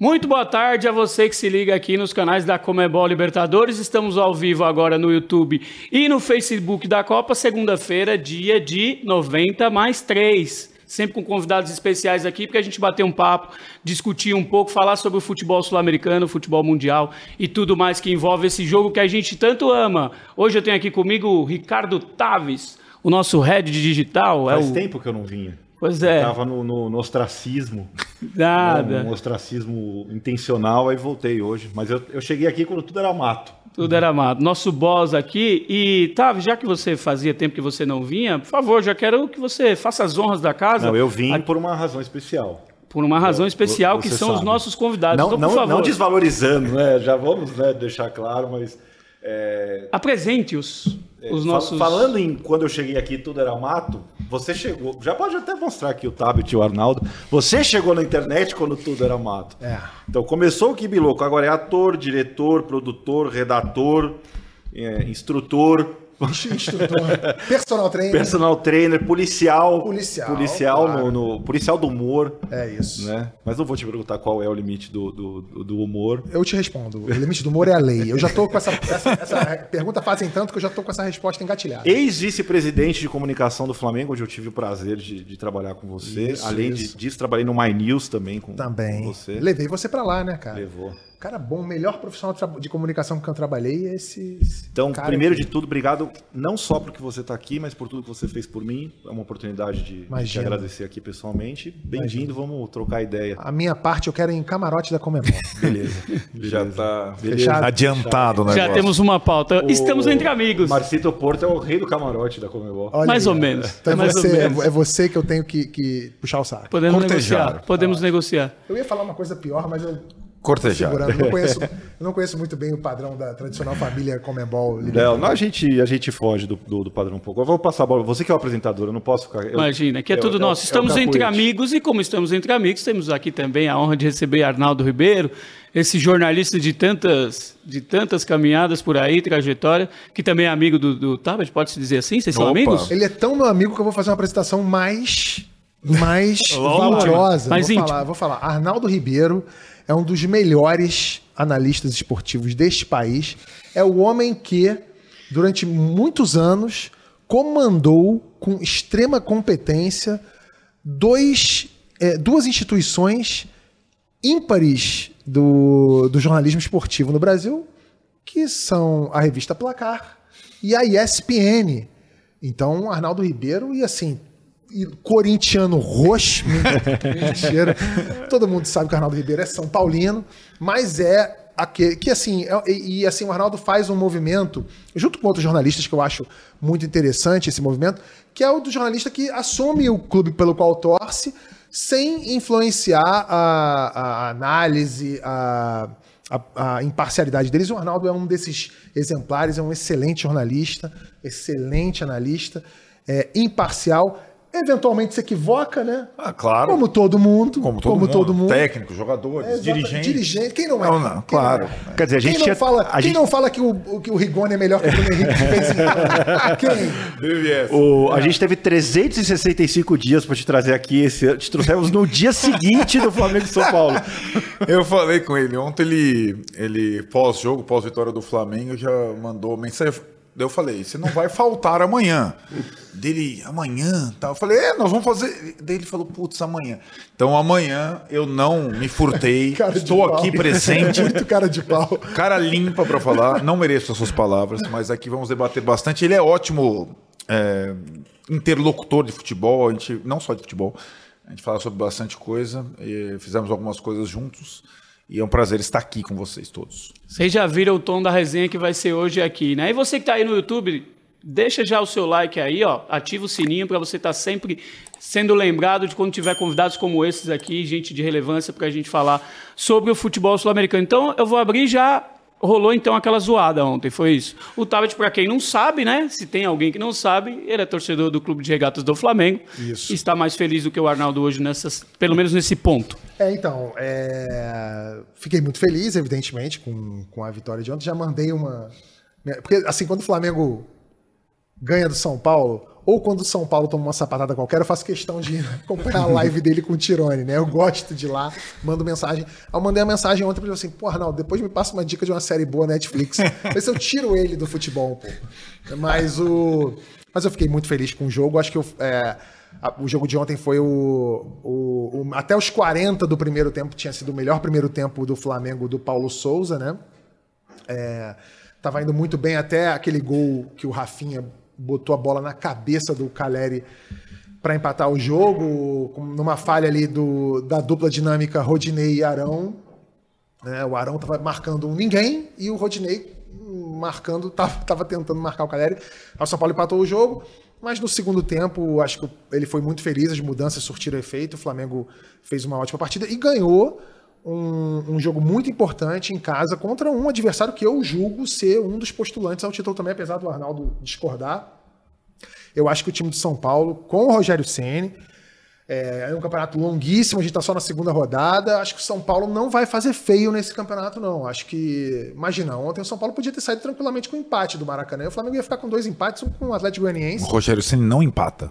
Muito boa tarde a você que se liga aqui nos canais da Comebol Libertadores. Estamos ao vivo agora no YouTube e no Facebook da Copa, segunda-feira, dia de 90 mais 3. Sempre com convidados especiais aqui, porque a gente bater um papo, discutir um pouco, falar sobre o futebol sul-americano, o futebol mundial e tudo mais que envolve esse jogo que a gente tanto ama. Hoje eu tenho aqui comigo o Ricardo Taves, o nosso head de digital. Faz é o... tempo que eu não vinha. Pois é. Tava no, no, no ostracismo. Nada. Um ostracismo intencional, aí voltei hoje. Mas eu, eu cheguei aqui quando tudo era mato. Tudo era mato. Nosso boss aqui. E, Tavi, já que você fazia tempo que você não vinha, por favor, já quero que você faça as honras da casa. Não, eu vim por uma razão especial. Por uma razão especial, que são os sabe. nossos convidados. Não, então, por não, favor, não desvalorizando, né? Já vamos né, deixar claro, mas. é, apresente-os. Os fa- nossos. Falando em quando eu cheguei aqui tudo era mato, você chegou. Já pode até mostrar aqui o Tabit e o Arnaldo. Você chegou na internet quando tudo era mato. É. Então começou o Kibiloco, agora é ator, diretor, produtor, redator, é, instrutor, Instrutor, personal trainer. personal trainer, policial. Policial, Policial, claro. no, no- policial do humor. É isso. Né? Mas não vou te perguntar qual é o limite do, do, do humor. Eu te respondo. O limite do humor é a lei. Eu já tô com essa, essa, essa pergunta fazem tanto que eu já tô com essa resposta engatilhada. Ex-vice-presidente de comunicação do Flamengo, onde eu tive o prazer de, de trabalhar com você. Isso, Além isso. De, disso, trabalhei no My News também com, Também. com você. Levei você pra lá, né, cara? Levou. Cara bom, o melhor profissional de, comunicação que eu trabalhei é esse. esse Então, cara primeiro aqui. de tudo, obrigado não só porque você está aqui, mas por tudo que você fez por mim. É uma oportunidade de, de te Imagina. agradecer aqui pessoalmente. Bem-vindo, vamos trocar ideia. A minha parte eu quero em camarote da Comebol. Beleza. Já tá Fechado. adiantado negócio. Já temos uma pauta. Estamos O entre amigos. Marcito Porto é o rei do camarote da Comebol. Olha Mais aí, ou menos. Então é Mais ou você, menos. é você que eu tenho que, que puxar o saco. Podemos Cortejar. negociar. Podemos negociar. Eu ia falar uma coisa pior, mas eu. Cortejar. Segurando. Eu não conheço, eu não conheço muito bem o padrão da tradicional família Comebol. Não, não, a gente, a gente foge do, do, do padrão um pouco. Eu vou passar a bola. Você que é o apresentador, eu não posso ficar. eu- Imagina, que é eu- tudo eu- nosso. é Estamos entre amigos e como estamos entre amigos, temos aqui também a honra de receber Arnaldo Ribeiro, esse jornalista de tantas, de tantas caminhadas por aí, trajetória, que também é amigo do, do Tabet, pode-se dizer assim? Vocês são Opa. amigos? Ele é tão meu amigo que eu vou fazer uma apresentação mais mais valorosa. Mais vou falar, vou falar. Arnaldo Ribeiro é um dos melhores analistas esportivos deste país. É o homem que durante muitos anos comandou com extrema competência dois, eh, duas instituições ímpares do, do jornalismo esportivo no Brasil, que são a revista Placar e a ESPN. Então, Arnaldo Ribeiro, e assim, corintiano roxo, mentira. Todo mundo sabe que o Arnaldo Ribeiro é São Paulino, mas é aquele que assim, é- e, assim, o Arnaldo faz um movimento, junto com outros jornalistas que eu acho muito interessante esse movimento, que é o do jornalista que assume o clube pelo qual torce, sem influenciar a, a análise, a, a, a imparcialidade deles. O Arnaldo é um desses exemplares, é um excelente jornalista, excelente analista, é, imparcial. Eventualmente se equivoca, né? Ah, claro. Como todo mundo. Como todo mundo. todo mundo. Técnicos, jogadores, É, dirigentes. Dirigente. Quem não é? Não, não, Quem claro. é? Quer dizer, a gente quem não tinha- fala, a quem gente- não fala que o, que o Rigoni é melhor que o Bruno Henrique de vez em quando? Quem? O- É. A gente teve 365 dias para te trazer aqui esse. Te trouxemos no dia seguinte do Flamengo e São Paulo. Eu falei com ele. Ontem ele, ele pós-jogo, pós-vitória do Flamengo, já mandou mensagem. Daí eu falei, você não vai faltar amanhã. Dele, amanhã? Tá. Eu falei, é, nós vamos fazer. Daí ele falou, putz, amanhã. Então amanhã eu não me furtei. Estou pau. aqui presente. Muito cara de pau. Cara limpa pra falar, não mereço as suas palavras, mas aqui vamos debater bastante. Ele é ótimo é, interlocutor de futebol, a gente, não só de futebol, a gente fala sobre bastante coisa, fizemos algumas coisas juntos, e é um prazer estar aqui com vocês todos. Vocês já viram o tom da resenha que vai ser hoje aqui, né? E você que tá aí no YouTube, deixa já o seu like aí, ó. Ativa o sininho para você estar sempre sendo lembrado de quando tiver convidados como esses aqui, gente de relevância para a gente falar sobre o futebol sul-americano. Então, eu vou abrir já. Rolou então aquela zoada ontem, foi isso. O Tabet, para quem não sabe, né? Se tem alguém que não sabe, ele é torcedor do Clube de Regatas do Flamengo. Isso. Está mais feliz do que o Arnaldo hoje, nessas, pelo menos nesse ponto. É, então, é, fiquei muito feliz, evidentemente, com, com a vitória de ontem. Já mandei uma. Porque, assim, quando o Flamengo ganha do São Paulo, ou quando o São Paulo toma uma sapatada qualquer, eu faço questão de acompanhar a live dele com o Tirone, né? Eu gosto de ir lá, mando mensagem. Eu mandei uma mensagem ontem pra ele assim, pô, Arnaldo, depois me passa uma dica de uma série boa Netflix. Vê se eu tiro ele do futebol, pô. Mas o. Mas eu fiquei muito feliz com o jogo. Acho que eu, é, o jogo de ontem foi o, o- o- Até os 40 do primeiro tempo tinha sido o melhor primeiro tempo do Flamengo do Paulo Souza, né? É, tava indo muito bem até aquele gol que o Rafinha botou a bola na cabeça do Caleri para empatar o jogo, numa falha ali do, da dupla dinâmica Rodinei e Arão. né? o Arão tava marcando um ninguém e o Rodinei marcando, tava, tava tentando marcar o Caleri. O São Paulo empatou o jogo, mas no segundo tempo, acho que ele foi muito feliz, as mudanças surtiram efeito, o Flamengo fez uma ótima partida e ganhou um, um jogo muito importante em casa contra um adversário que eu julgo ser um dos postulantes ao título também, apesar do Arnaldo discordar. Eu acho que o time de São Paulo, com o Rogério Ceni, é, é um campeonato longuíssimo, a gente está só na segunda rodada. Acho que o São Paulo não vai fazer feio nesse campeonato, não. Acho que. Imagina, ontem o São Paulo podia ter saído tranquilamente com o empate do Maracanã. O Flamengo ia ficar com dois empates, um com o Atlético O Goianiense. Rogério Ceni não empata.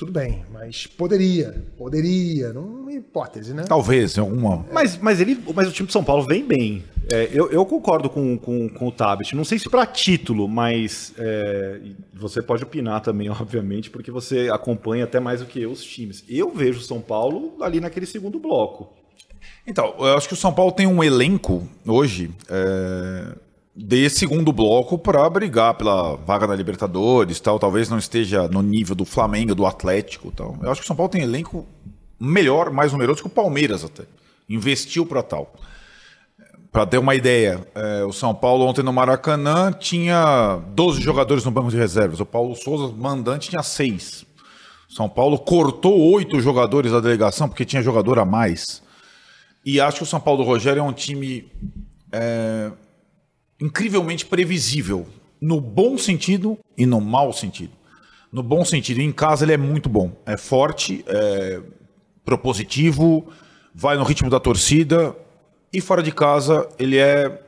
Tudo bem, mas poderia. Poderia. Numa hipótese, né? Talvez, em alguma. Mas, mas, ele, mas o time de São Paulo vem bem. É, eu, eu concordo com, com, com o Tabit. Não sei se para título, mas é, você pode opinar também, obviamente, porque você acompanha até mais do que eu os times. Eu vejo o São Paulo ali naquele segundo bloco. Então, eu acho que o São Paulo tem um elenco hoje é, de segundo bloco para brigar pela vaga da Libertadores, tal. Talvez não esteja no nível do Flamengo, do Atlético, tal. Eu acho que o São Paulo tem elenco melhor, mais numeroso que o Palmeiras até. Investiu para tal. Para ter uma ideia, é, o São Paulo ontem no Maracanã tinha 12 jogadores no banco de reservas. O Paulo Souza, mandante, tinha 6. São Paulo cortou oito jogadores da delegação porque tinha jogador a mais. E acho que o São Paulo do Rogério é um time é, incrivelmente previsível, no bom sentido e no mau sentido. No bom sentido, em casa ele é muito bom. É forte, é propositivo, vai no ritmo da torcida. E fora de casa, ele é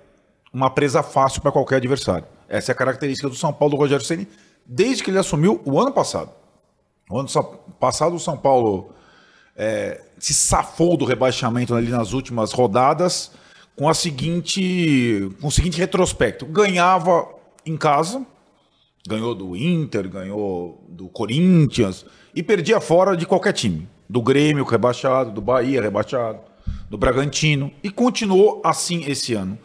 uma presa fácil para qualquer adversário. Essa é a característica do São Paulo do Rogério Ceni desde que ele assumiu o ano passado. O ano sa- passado, o São Paulo é, se safou do rebaixamento ali nas últimas rodadas com, a seguinte, com o seguinte retrospecto: ganhava em casa, ganhou do Inter, ganhou do Corinthians e perdia fora de qualquer time. Do Grêmio rebaixado, do Bahia rebaixado, do Bragantino e continuou assim esse ano.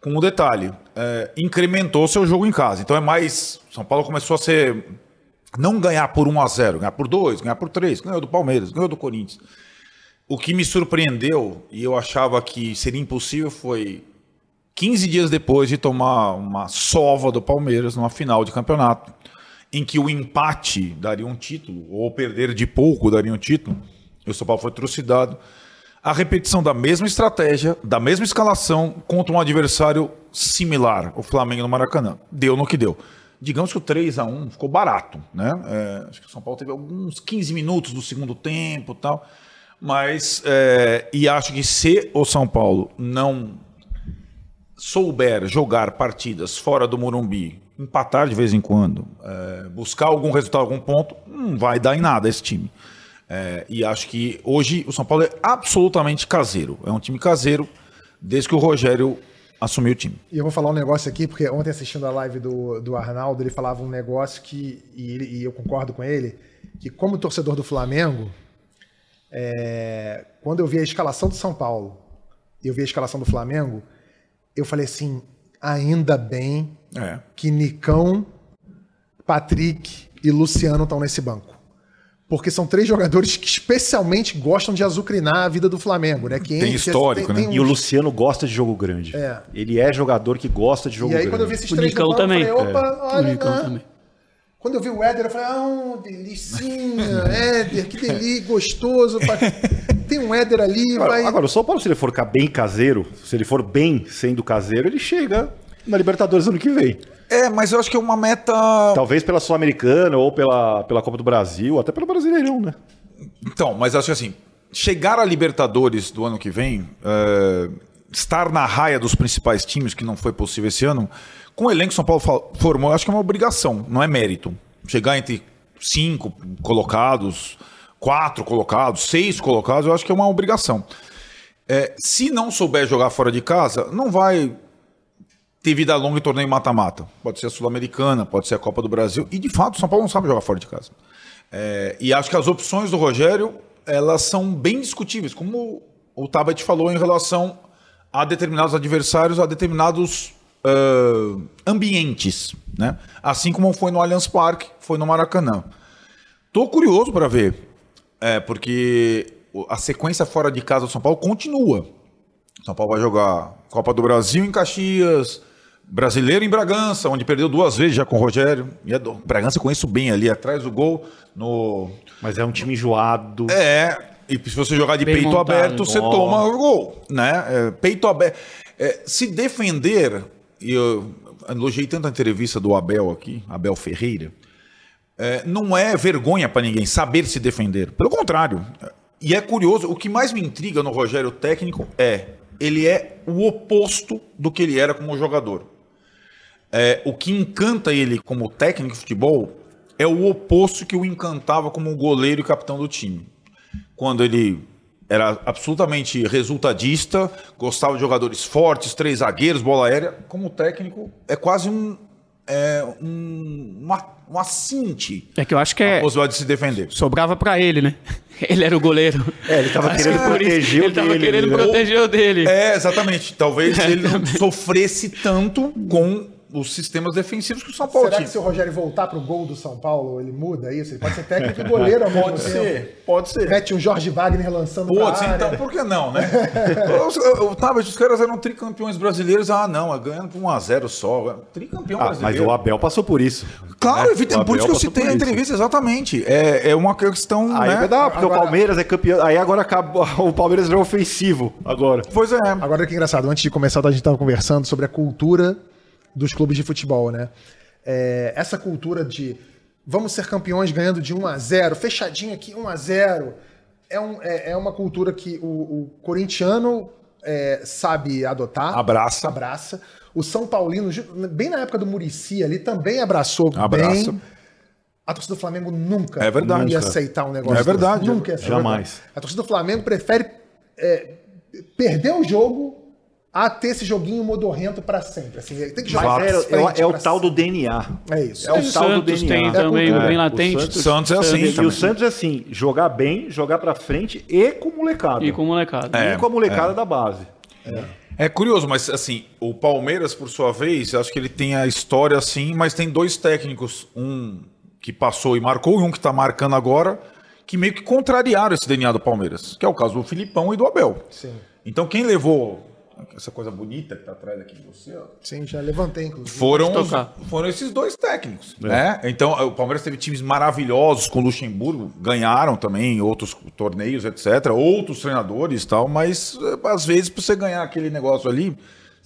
Com um detalhe, é, incrementou seu jogo em casa. Então é mais. São Paulo começou a ser. Não ganhar por 1 a 0 ganhar por 2, ganhar por 3, ganhou do Palmeiras, ganhou do Corinthians. O que me surpreendeu, e eu achava que seria impossível, foi 15 dias depois de tomar uma sova do Palmeiras numa final de campeonato, em que o empate daria um título, ou perder de pouco daria um título, e o São Paulo foi trucidado. A repetição da mesma estratégia, da mesma escalação, contra um adversário similar, o Flamengo no Maracanã. Deu no que deu. Digamos que o 3 a 1 ficou barato, né? É, acho que o São Paulo teve alguns 15 minutos do segundo tempo tal. Mas, é, e acho que se o São Paulo não souber jogar partidas fora do Morumbi, empatar de vez em quando, é, buscar algum resultado, algum ponto, não vai dar em nada esse time. É, e acho que hoje o São Paulo é absolutamente caseiro. É um time caseiro desde que o Rogério assumiu o time. E eu vou falar um negócio aqui, porque ontem assistindo a live do, do Arnaldo, ele falava um negócio que, e, ele- e eu concordo com ele, que como torcedor do Flamengo, é, quando eu vi a escalação do São Paulo e eu vi a escalação do Flamengo, eu falei assim, ainda bem É. que Nicão, Patrick e Luciano estão nesse banco. Porque são três jogadores que especialmente gostam de azucrinar a vida do Flamengo, né? Que Tem histórico, né? E o Luciano gosta de jogo grande. É. Ele é jogador que gosta de jogo E aí, grande. quando eu vi esses O três Nicão no banco, também. falei, opa, O olha, Nicão né? também. Quando eu vi o Éder, eu falei, ah, um delicinha, Éder, que delícia, gostoso. Tem um Éder ali, Agora, vai... agora, o São Paulo, se ele for ficar bem caseiro, se ele for bem sendo caseiro, ele chega na Libertadores ano que vem. É, mas eu acho que é uma meta. Talvez pela Sul-Americana ou pela, pela Copa do Brasil, até pelo Brasileirão, né? Então, mas acho que assim, chegar a Libertadores do ano que vem, é, estar na raia dos principais times, que não foi possível esse ano, com o elenco que São Paulo formou, acho que é uma obrigação, não é mérito. chegar entre cinco colocados, quatro colocados, seis colocados, eu acho que é uma obrigação. É, se não souber jogar fora de casa, não vai ter vida longa em torneio mata-mata. Pode ser a Sul-Americana, pode ser a Copa do Brasil. E de fato, o São Paulo não sabe jogar fora de casa. É, e acho que as opções do Rogério elas são bem discutíveis, como o Tabet falou em relação a determinados adversários, a determinados uh, ambientes, né? Assim como foi no Allianz Parque, foi no Maracanã. Tô curioso para ver, é, porque a sequência fora de casa do São Paulo continua. São Paulo vai jogar Copa do Brasil em Caxias, Brasileiro em Bragança, onde perdeu duas vezes já com o Rogério. E a do Bragança eu conheço bem ali, atrás do gol. No... Mas é um time enjoado. É, e se você jogar de bem peito montado. aberto, você oh. toma o gol. Né? É, peito aberto. É, se defender, eu elogiei tanto a entrevista do Abel aqui, Abel Ferreira, é, não é vergonha para ninguém saber se defender. Pelo contrário. E é curioso, o que mais me intriga no Rogério técnico é ele é o oposto do que ele era como jogador. É, o que encanta ele como técnico de futebol é o oposto que o encantava como goleiro e capitão do time. Quando ele era absolutamente resultadista, gostava de jogadores fortes, três zagueiros, bola aérea. Como técnico, é quase um, é, um, uma, um assinte. É que eu acho que é. A possibilidade de se defender. Sobrava para ele, né? Ele era o goleiro. É, ele estava querendo proteger o ele dele. Ele querendo né? proteger o dele. É, exatamente. Talvez ele não sofresse tanto com os sistemas defensivos que o São Paulo Será tinha. que se o Rogério voltar para o gol do São Paulo, ele muda isso? Ele pode ser técnico e goleiro ao mesmo Pode tempo. ser, pode ser. Mete um Jorge Wagner lançando Pode ser, então por que não, né? eu, eu, tava, os caras eram tricampeões brasileiros, ah não, ganhando por 1x0 só. Tricampeão ah, brasileiro. Mas o Abel passou por isso. Claro, né? por isso que eu citei a entrevista, exatamente. É, é uma questão. Aí né? dá, porque agora... o Palmeiras é campeão. Aí agora acaba, o Palmeiras é ofensivo. Agora. Pois é. Agora que engraçado, antes de começar, a gente estava conversando sobre a cultura dos clubes de futebol, né? É, essa cultura de vamos ser campeões ganhando de 1 a 0 fechadinho aqui, 1 a 0 é, um, é, é uma cultura que o, o corintiano é, sabe adotar. Abraça. Abraça. O São Paulino, bem na época do Murici ali, também abraçou Abraça. bem. A torcida do Flamengo nunca é verdade, ia cara. aceitar um negócio. É verdade. Nunca ia Jamais. A torcida do Flamengo prefere é, perder o jogo a ter esse joguinho modorrento para sempre. Assim, tem que jogar Mas é, é, é o tal do DNA. É isso. É o tal do DNA. tem também, é, bem latente. O Santos, Santos é assim. E também. o Santos é assim, jogar bem, jogar para frente e com molecada. E com molecada. É, e com a molecada da base. É curioso, mas assim, o Palmeiras, por sua vez, acho que ele tem a história assim, mas tem dois técnicos, um que passou e marcou e um que está marcando agora, que meio que contrariaram esse DNA do Palmeiras, que é o caso do Filipão e do Abel. Sim. Então quem levou essa coisa bonita que está atrás aqui de você, ó, Sim, já levantei, inclusive. foram, os- foram esses dois técnicos. Né? Então, o Palmeiras teve times maravilhosos com o Luxemburgo, ganharam também outros torneios, etc. Outros treinadores e tal, mas eh, às vezes, para você ganhar aquele negócio ali,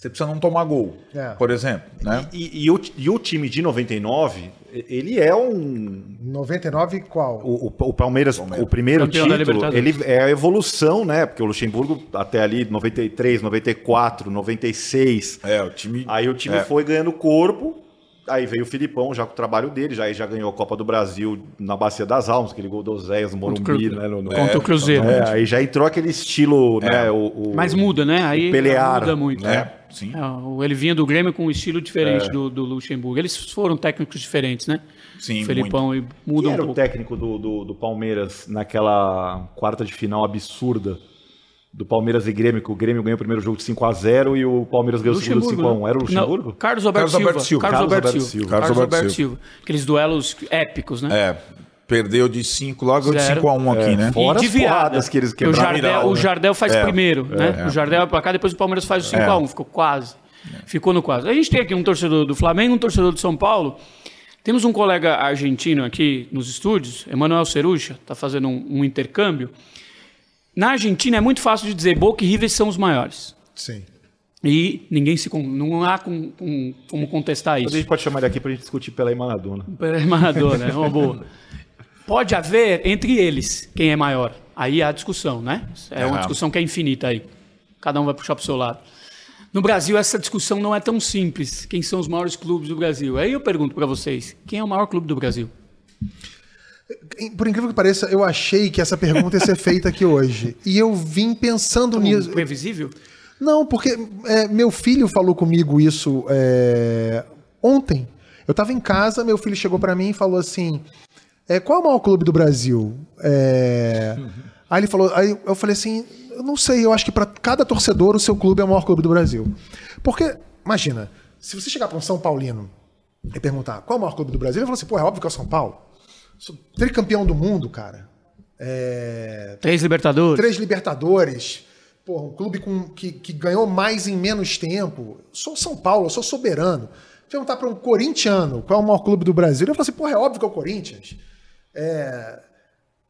você precisa não tomar gol, É. por exemplo. Né? E, e o, e o time de 99, ele é um. 99 qual? O, o- o Palmeiras, o primeiro título, ele é a evolução, né? Porque o Luxemburgo, até ali, 93, 94, 96. É, o time. Aí o time É. foi ganhando corpo. Aí veio o Filipão já com o trabalho dele, já, aí já ganhou a Copa do Brasil na Bacia das Almas, aquele gol do Zéias Morumbi, Cru- né? no- no- Contra o Cruzeiro. É, aí já entrou aquele estilo, né? O, o- Mas muda, né? Aí Pelear, muda muito. É, sim. É, o- ele vinha do Grêmio com um estilo diferente do, do Luxemburgo. Eles foram técnicos diferentes, né? Sim, O Felipão e muda Quem um era o pouco. técnico do, do, do Palmeiras naquela quarta de final absurda do Palmeiras e Grêmio, que o Grêmio ganhou o primeiro jogo de 5x0 e o Palmeiras ganhou o segundo de 5x1. Era o Luxemburgo? Não, Carlos Alberto Silva. Silva. Carlos Alberto Silva. Silva. Carlos Alberto Alberto Silva. Aqueles duelos épicos, né? É, perdeu de 5 lá, ganhou de Zero. 5x1 aqui, né? Fora e de as que eles o quebraram. Jardel, Virada, o né? Jardel faz É, primeiro, né? é. O Jardel vai pra cá, depois o Palmeiras faz o 5x1. Ficou quase. Ficou no quase. A gente tem aqui um torcedor do Flamengo, um torcedor do São Paulo. Temos um colega argentino aqui nos estúdios, Emanuel Cerucha, está fazendo um, um intercâmbio. Na Argentina é muito fácil de dizer Boca e River são os maiores. Sim. E ninguém se. Não há com- com- como contestar A isso. gente pode chamar ele aqui pra gente discutir pela Maradona. Pela Maradona, é uma boa. Pode haver entre eles quem é maior. Aí há a discussão, né? É uma Aham. discussão que é infinita aí. Cada um vai puxar para o seu lado. No Brasil, essa discussão não é tão simples. Quem são os maiores clubes do Brasil? Aí eu pergunto para vocês: quem é o maior clube do Brasil? Por incrível que pareça, eu achei que essa pergunta ia ser feita aqui hoje. E eu vim pensando nisso. Previsível? Não, porque é, meu filho falou comigo isso é, ontem. Eu tava em casa, meu filho chegou pra mim e falou assim: é, qual é o maior clube do Brasil? É, Aí ele falou, aí eu falei assim, eu não sei, eu acho que pra cada torcedor o seu clube é o maior clube do Brasil. Porque, imagina, se você chegar pra um São Paulino e perguntar qual é o maior clube do Brasil, ele falou assim, pô, é óbvio que é o São Paulo. Sou tricampeão do mundo, cara. É, Três Libertadores. Três Libertadores. Porra, um clube com, que, que ganhou mais em menos tempo. Sou São Paulo, eu sou soberano. Perguntar para um corintiano qual é o maior clube do Brasil, ele vai falar assim, porra, é óbvio que é o Corinthians. É,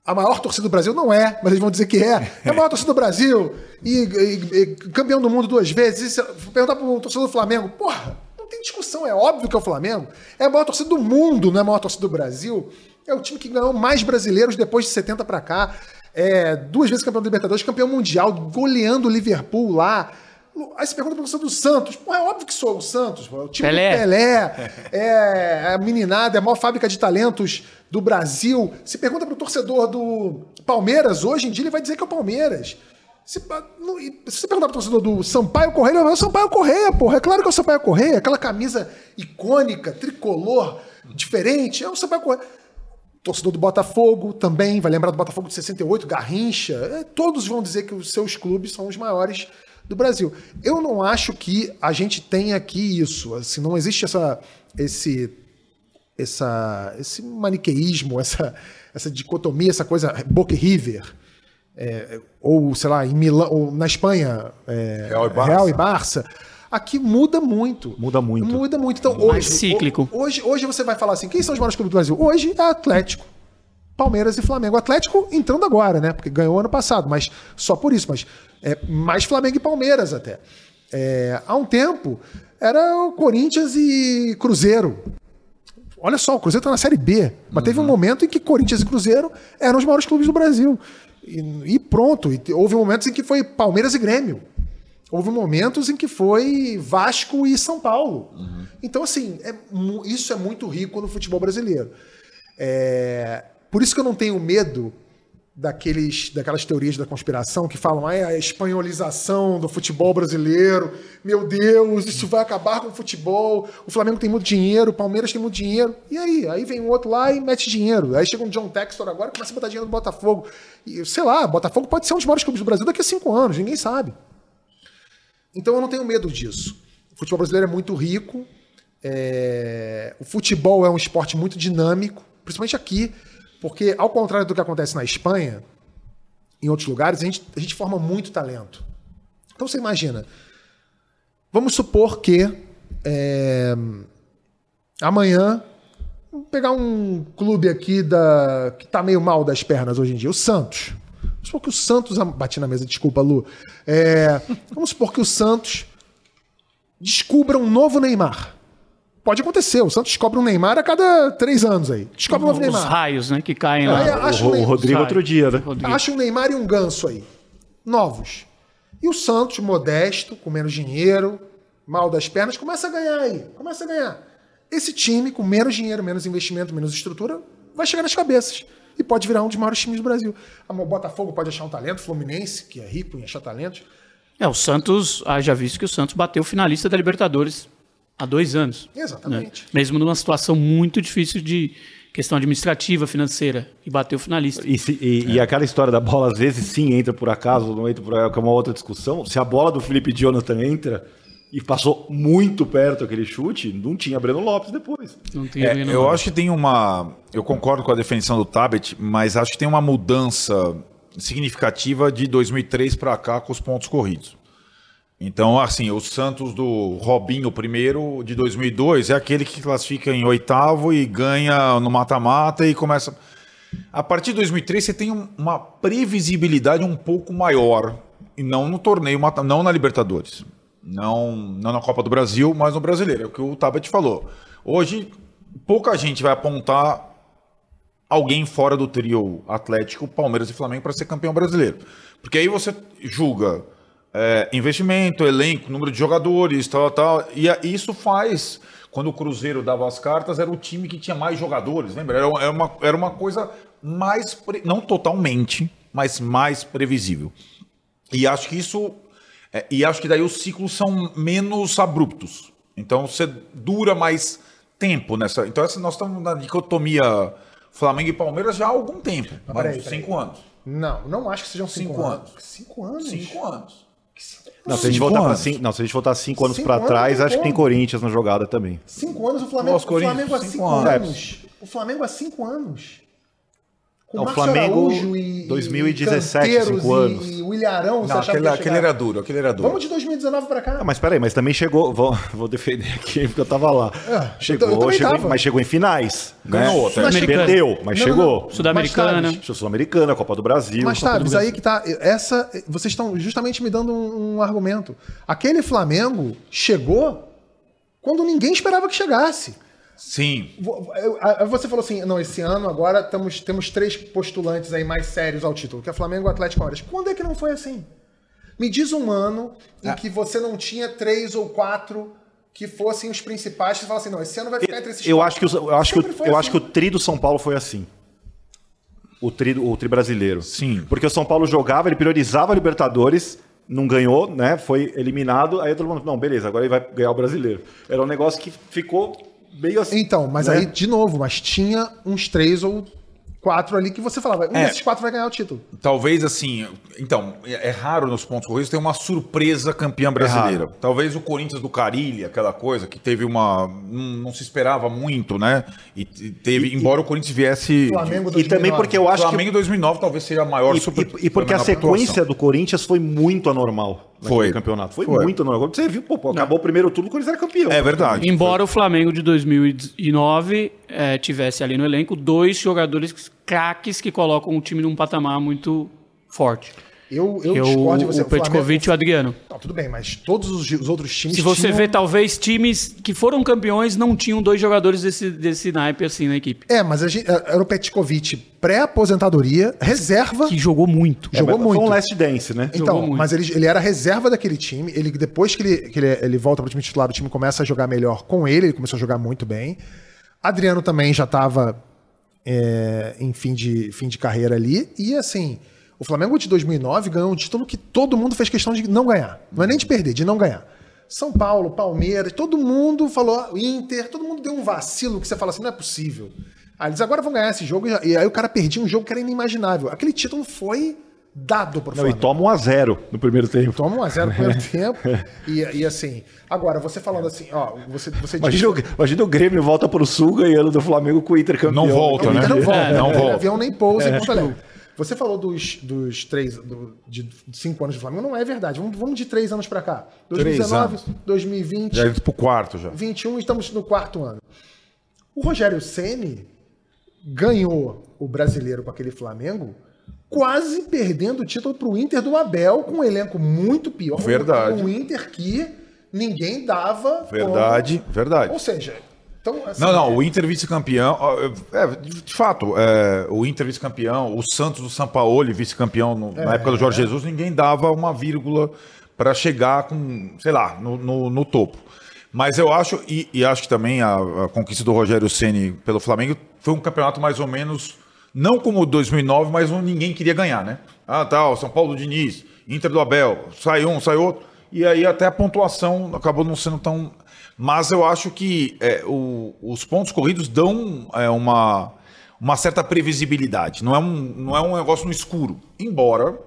a maior torcida do Brasil não é, mas eles vão dizer que é. É a maior torcida do Brasil e, e- e campeão do mundo duas vezes. E se eu perguntar para o torcedor do Flamengo, porra, não tem discussão, é óbvio que é o Flamengo. É a maior torcida do mundo, não é a maior torcida do Brasil. É o time que ganhou mais brasileiros depois de 70 para cá. É, duas vezes campeão da Libertadores, campeão mundial, goleando o Liverpool lá. Aí você pergunta para o torcedor do Santos. Pô, é óbvio que sou o Santos. Pô, é o time Pelé. do Pelé. É a meninada, é a maior fábrica de talentos do Brasil. Se pergunta para o torcedor do Palmeiras, hoje em dia ele vai dizer que é o Palmeiras. Se, não- se você perguntar para o torcedor do Sampaio Correia, ele vai falar, é o Sampaio Correia, porra. É claro que é o Sampaio Correia. Aquela camisa icônica, tricolor, diferente. É o Sampaio Correia. Torcedor do Botafogo também, vai lembrar do Botafogo de 68, Garrincha. É, todos vão dizer que os seus clubes são os maiores do Brasil. Eu não acho que a gente tenha aqui isso. Assim, não existe essa, esse, essa, esse maniqueísmo, essa, essa dicotomia, essa coisa Boca e River. É, ou, sei lá, em Milão, ou na Espanha, é, Real e Barça. Real e Barça. Aqui muda muito. Muda muito. Muda muito. Então, Mais hoje, cíclico. ho- Hoje, hoje você vai falar assim: quem são os maiores clubes do Brasil? Hoje é Atlético, Palmeiras e Flamengo. O Atlético entrando agora, né? Porque ganhou ano passado, mas só por isso. Mas é mais Flamengo e Palmeiras até. É, há um tempo era o Corinthians e Cruzeiro. Olha só, o Cruzeiro tá na Série B. Mas teve um momento em que Corinthians e Cruzeiro eram os maiores clubes do Brasil. E, e pronto. E houve momentos em que foi Palmeiras e Grêmio. Houve momentos em que foi Vasco e São Paulo. Então, assim, é isso é muito rico no futebol brasileiro. É, por isso que eu não tenho medo daqueles, daquelas teorias da conspiração que falam "Ah, é a espanholização do futebol brasileiro. Meu Deus, isso vai acabar com o futebol. O Flamengo tem muito dinheiro, o Palmeiras tem muito dinheiro. E aí? Aí vem um outro lá e mete dinheiro. Aí chega um John Textor agora e começa a botar dinheiro no Botafogo. E, sei lá, Botafogo pode ser um dos maiores clubes do Brasil daqui a cinco anos, ninguém sabe. Então eu não tenho medo disso. O futebol brasileiro é muito rico. é, O futebol é um esporte muito dinâmico, principalmente aqui, porque ao contrário do que acontece na Espanha, em outros lugares, a gente, a gente forma muito talento. Então você imagina, vamos supor que é, amanhã pegar um clube aqui da que tá meio mal das pernas hoje em dia, o Santos. Vamos supor que o Santos. Bati na mesa, desculpa, Lu. É, vamos supor que o Santos descubra um novo Neymar. Pode acontecer, o Santos descobre um Neymar a cada três anos aí. Descobre um novo Os Neymar. raios, né, que caem Aí, lá. acho o, meio- o Rodrigo outro dia, né? Acha um Neymar e um ganso aí. Novos. E o Santos, modesto, com menos dinheiro, mal das pernas, começa a ganhar aí. Começa a ganhar. Esse time, com menos dinheiro, menos investimento, menos estrutura, vai chegar nas cabeças. E pode virar um dos maiores times do Brasil. O Botafogo pode achar um talento, o Fluminense, que é rico em achar talentos. É, o Santos, haja visto que o Santos bateu o finalista da Libertadores há dois anos. Exatamente. né? Mesmo numa situação muito difícil de questão administrativa, financeira, e bateu o finalista. E, se- e- e aquela história da bola, às vezes sim entra por acaso, não entra por que é uma outra discussão. Se a bola do Felipe Jonathan entra e passou muito perto aquele chute, não tinha Breno Lopes depois. Não tem É, Breno eu Lopes. acho que tem uma. Eu concordo com a definição do Tabet, mas acho que tem uma mudança significativa de 2003 para cá com os pontos corridos. Então, assim, o Santos do Robinho primeiro de 2002 é aquele que classifica em oitavo e ganha no mata-mata e começa. A partir de 2003 você tem um- uma previsibilidade um pouco maior e não no torneio, não na Libertadores, não, não na Copa do Brasil, mas no Brasileiro. É o que o Tabet falou. Hoje pouca gente vai apontar alguém fora do trio Atlético, Palmeiras e Flamengo para ser campeão brasileiro. Porque aí você julga é, investimento, elenco, número de jogadores, tal, tal. E isso faz. Quando o Cruzeiro dava as cartas, era o time que tinha mais jogadores, lembra? Era, era uma, era uma coisa mais. pre- Não totalmente, mas mais previsível. E acho que isso. é, e acho que daí os ciclos são menos abruptos. Então você dura mais tempo nessa. Então essa, nós estamos na dicotomia Flamengo e Palmeiras já há algum tempo. Mas peraí. cinco anos. Não, não acho que sejam cinco, Cinco anos. anos. Cinco anos? Cinco anos. Não, se a gente voltar anos. cinco, não, se a gente voltar cinco anos anos trás, acho que tem como. Corinthians na jogada também. Cinco anos o Flamengo. Os O Flamengo há cinco cinco anos. anos. O Flamengo há cinco anos. Com Não, o Flamengo, Araújo e, 2017, e Canteiros cinco anos. E, o Ilharão, Não, aquele, aquele era duro, aquele era duro. Vamos de 2019 pra cá. Ah, mas peraí, mas também chegou. Vou, vou defender aqui porque eu tava lá. É, chegou, eu chegou tava. mas chegou em finais. Ganhou né? outra. Mas Perdeu, chegou- mas Não, chegou. não, não. Sul-Americana. Thales, Sul-Americana, Copa do Brasil. Mas Brasil. aí que tá. Essa. Vocês estão justamente me dando um, um argumento. Aquele Flamengo chegou quando ninguém esperava que chegasse. Sim. Você falou assim, não, esse ano agora temos, temos três postulantes aí mais sérios ao título, que é Flamengo e Atlético Palmeiras. Quando é que não foi assim? Me diz um ano em que você não tinha três ou quatro que fossem os principais, que você fala assim, não, esse ano vai ficar entre esses Eu quatro. acho que, os- eu acho, que, o- eu assim. acho que o tri do São Paulo foi assim. O tri, do- o tri brasileiro. Sim. Porque o São Paulo jogava, ele priorizava a Libertadores, não ganhou, né? Foi eliminado. Aí todo mundo, não, beleza, agora ele vai ganhar o brasileiro. Era um negócio que ficou meio assim. Então, mas né? aí, de novo, mas tinha uns três ou quatro ali que você falava, um É. desses quatro vai ganhar o título. Talvez assim. Então, é é raro nos pontos corridos ter uma surpresa campeã brasileira. raro. Talvez o Corinthians do Carilli, aquela coisa que teve uma. Não, não se esperava muito, né? E e teve. embora o Corinthians viesse. Flamengo E também 2009. porque eu acho Flamengo em 2009 talvez seja a maior que. super. E, e porque a sequência do Corinthians foi muito anormal Foi. campeonato. Foi, Foi. muito anormal. Você viu, pô, pô, acabou o primeiro turno, o Corinthians era campeão. É verdade. Embora o Flamengo de 2009 eh, tivesse ali no elenco dois jogadores craques que colocam o time num patamar muito forte. Eu, eu que é discordo de você. o Petkovic e o Adriano. Não, tudo bem, mas todos os, os outros times Se você tinham- vê, talvez times que foram campeões não tinham dois jogadores desse, desse naipe assim na equipe. É, mas a gente, era o Petkovic pré-aposentadoria, reserva, Que jogou muito. É, jogou muito. Foi um last dance, né? Então, mas ele, ele era reserva daquele time. Ele, depois que, ele, que ele, ele volta para o time titular, o time começa a jogar melhor com ele. Ele começou a jogar muito bem. Adriano também já estava em fim de, fim de carreira ali. E assim, o Flamengo de 2009 ganhou um título que todo mundo fez questão de não ganhar. Não é nem de perder, de não ganhar. São Paulo, Palmeiras, todo mundo falou, ah, Inter, todo mundo deu um vacilo que você fala assim, não é possível. Aí eles agora vão ganhar esse jogo. E aí o cara perdia um jogo que era inimaginável. Aquele título foi dado pro Não, e Flamengo. toma 1x0 no primeiro tempo. Toma 1 a 0 no primeiro tempo. E, e assim, agora você falando assim, ó, você, você Imagina, o, imagina o Grêmio volta pro Sul ganhando do Flamengo com o Inter campeão. Não volta, o né? Inter não volta, É, né? não O volta. avião nem pousa em Porto Alegre. Você falou dos, dos três, do- de cinco anos de Flamengo, não é verdade. Vamos, vamos de três anos pra cá. Três 2019, anos. 2020, Já indo pro quarto já. 21 estamos no quarto ano. O Rogério Ceni ganhou o brasileiro com aquele Flamengo, quase perdendo o título para o Inter do Abel, com um elenco muito pior. Verdade. Um Inter que ninguém dava. Verdade, como- verdade. Ou seja, então. assim, Não, não, o Inter vice-campeão. É, de fato, é, o Inter vice-campeão, o Santos do Sampaoli vice-campeão no- na época do Jorge Jesus, ninguém dava uma vírgula para chegar com, sei lá, no, no- no topo. Mas eu acho, e, e acho que também a, a conquista do Rogério Ceni pelo Flamengo foi um campeonato mais ou menos, não como o 2009, mas um ninguém queria ganhar, né? Ah, tal, São Paulo do Diniz, Inter do Abel, sai um, sai outro. E aí até a pontuação acabou não sendo tão. Mas eu acho que é, o- os pontos corridos dão é, uma, uma certa previsibilidade. Não é, um, não é um negócio no escuro. Embora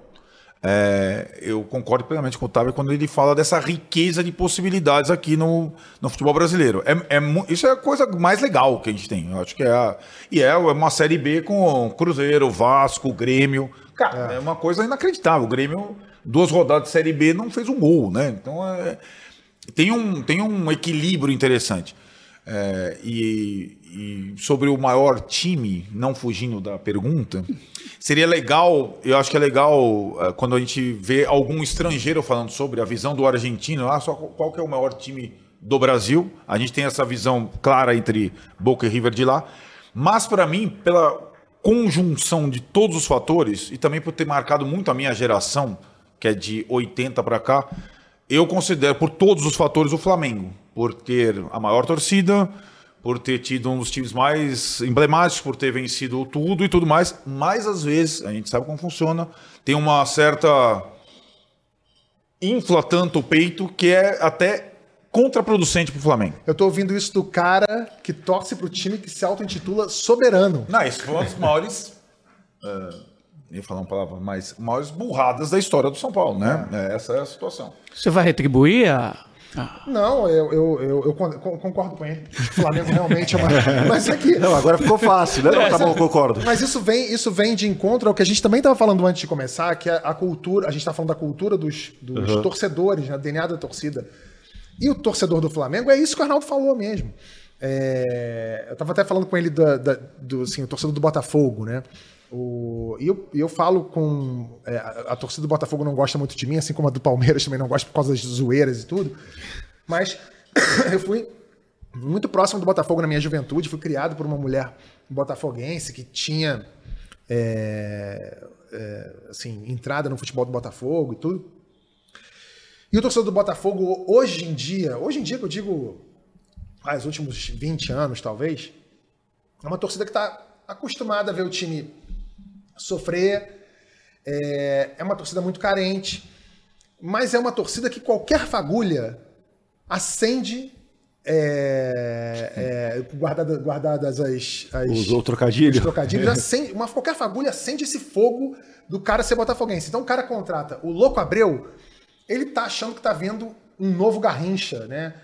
é, eu concordo plenamente com o Otávio quando ele fala dessa riqueza de possibilidades aqui no, no futebol brasileiro. É, é isso é a coisa mais legal que a gente tem. Eu acho que é. a- e é uma Série B com Cruzeiro, Vasco, Grêmio. Cara, é, uma coisa inacreditável. O Grêmio, duas rodadas de Série B, não fez um gol, né? Então é, tem, um, tem um equilíbrio interessante. É, e, e sobre o maior time, não fugindo da pergunta, seria legal, eu acho que é legal é, quando a gente vê algum estrangeiro falando sobre a visão do argentino, ah, só qual que é o maior time do Brasil. A gente tem essa visão clara entre Boca e River de lá. Mas para mim, pela conjunção de todos os fatores e também por ter marcado muito a minha geração, que é de 80 para cá, eu considero, por todos os fatores, o Flamengo. Por ter a maior torcida, por ter tido um dos times mais emblemáticos, por ter vencido tudo e tudo mais. Mas às vezes, a gente sabe como funciona, tem uma certa. infla tanto o peito que é até contraproducente pro Flamengo. Eu tô ouvindo isso do cara que torce pro time que se auto-intitula soberano. Não, isso foi uma das maiores. Uh, ia falar uma palavra, mas maiores burradas da história do São Paulo, né? É. Essa é a situação. Você vai retribuir a. Não, eu, eu, eu, eu concordo com ele. O Flamengo realmente é uma. Mas é que. Não, agora ficou fácil, né? Não, tá bom, eu concordo. Mas isso vem, isso vem de encontro ao que a gente também estava falando antes de começar, que é a cultura. A gente está falando da cultura dos, dos uhum. torcedores, né? DNA da torcida. E o torcedor do Flamengo é isso que o Arnaldo falou mesmo. É, eu estava até falando com ele da, da, do assim, o torcedor do Botafogo, né? O, e eu, eu falo com. É, a, torcida do Botafogo não gosta muito de mim, assim como a do Palmeiras também não gosta por causa das zoeiras e tudo. Mas eu fui muito próximo do Botafogo na minha juventude, fui criado por uma mulher botafoguense que tinha. É, é, assim, entrada no futebol do Botafogo e tudo. E o torcedor do Botafogo, hoje em dia, hoje em dia que eu digo, ah, os últimos 20 anos talvez, é uma torcida que está acostumada a ver o time sofrer, é, é uma torcida muito carente, mas é uma torcida que qualquer fagulha acende é, é, guardada, guardadas as, as os trocadilhos, os trocadilhos acende, uma, qualquer fagulha acende esse fogo do cara ser botafoguense. Então o cara contrata o Louco Abreu, ele tá achando que tá vendo um novo Garrincha, né?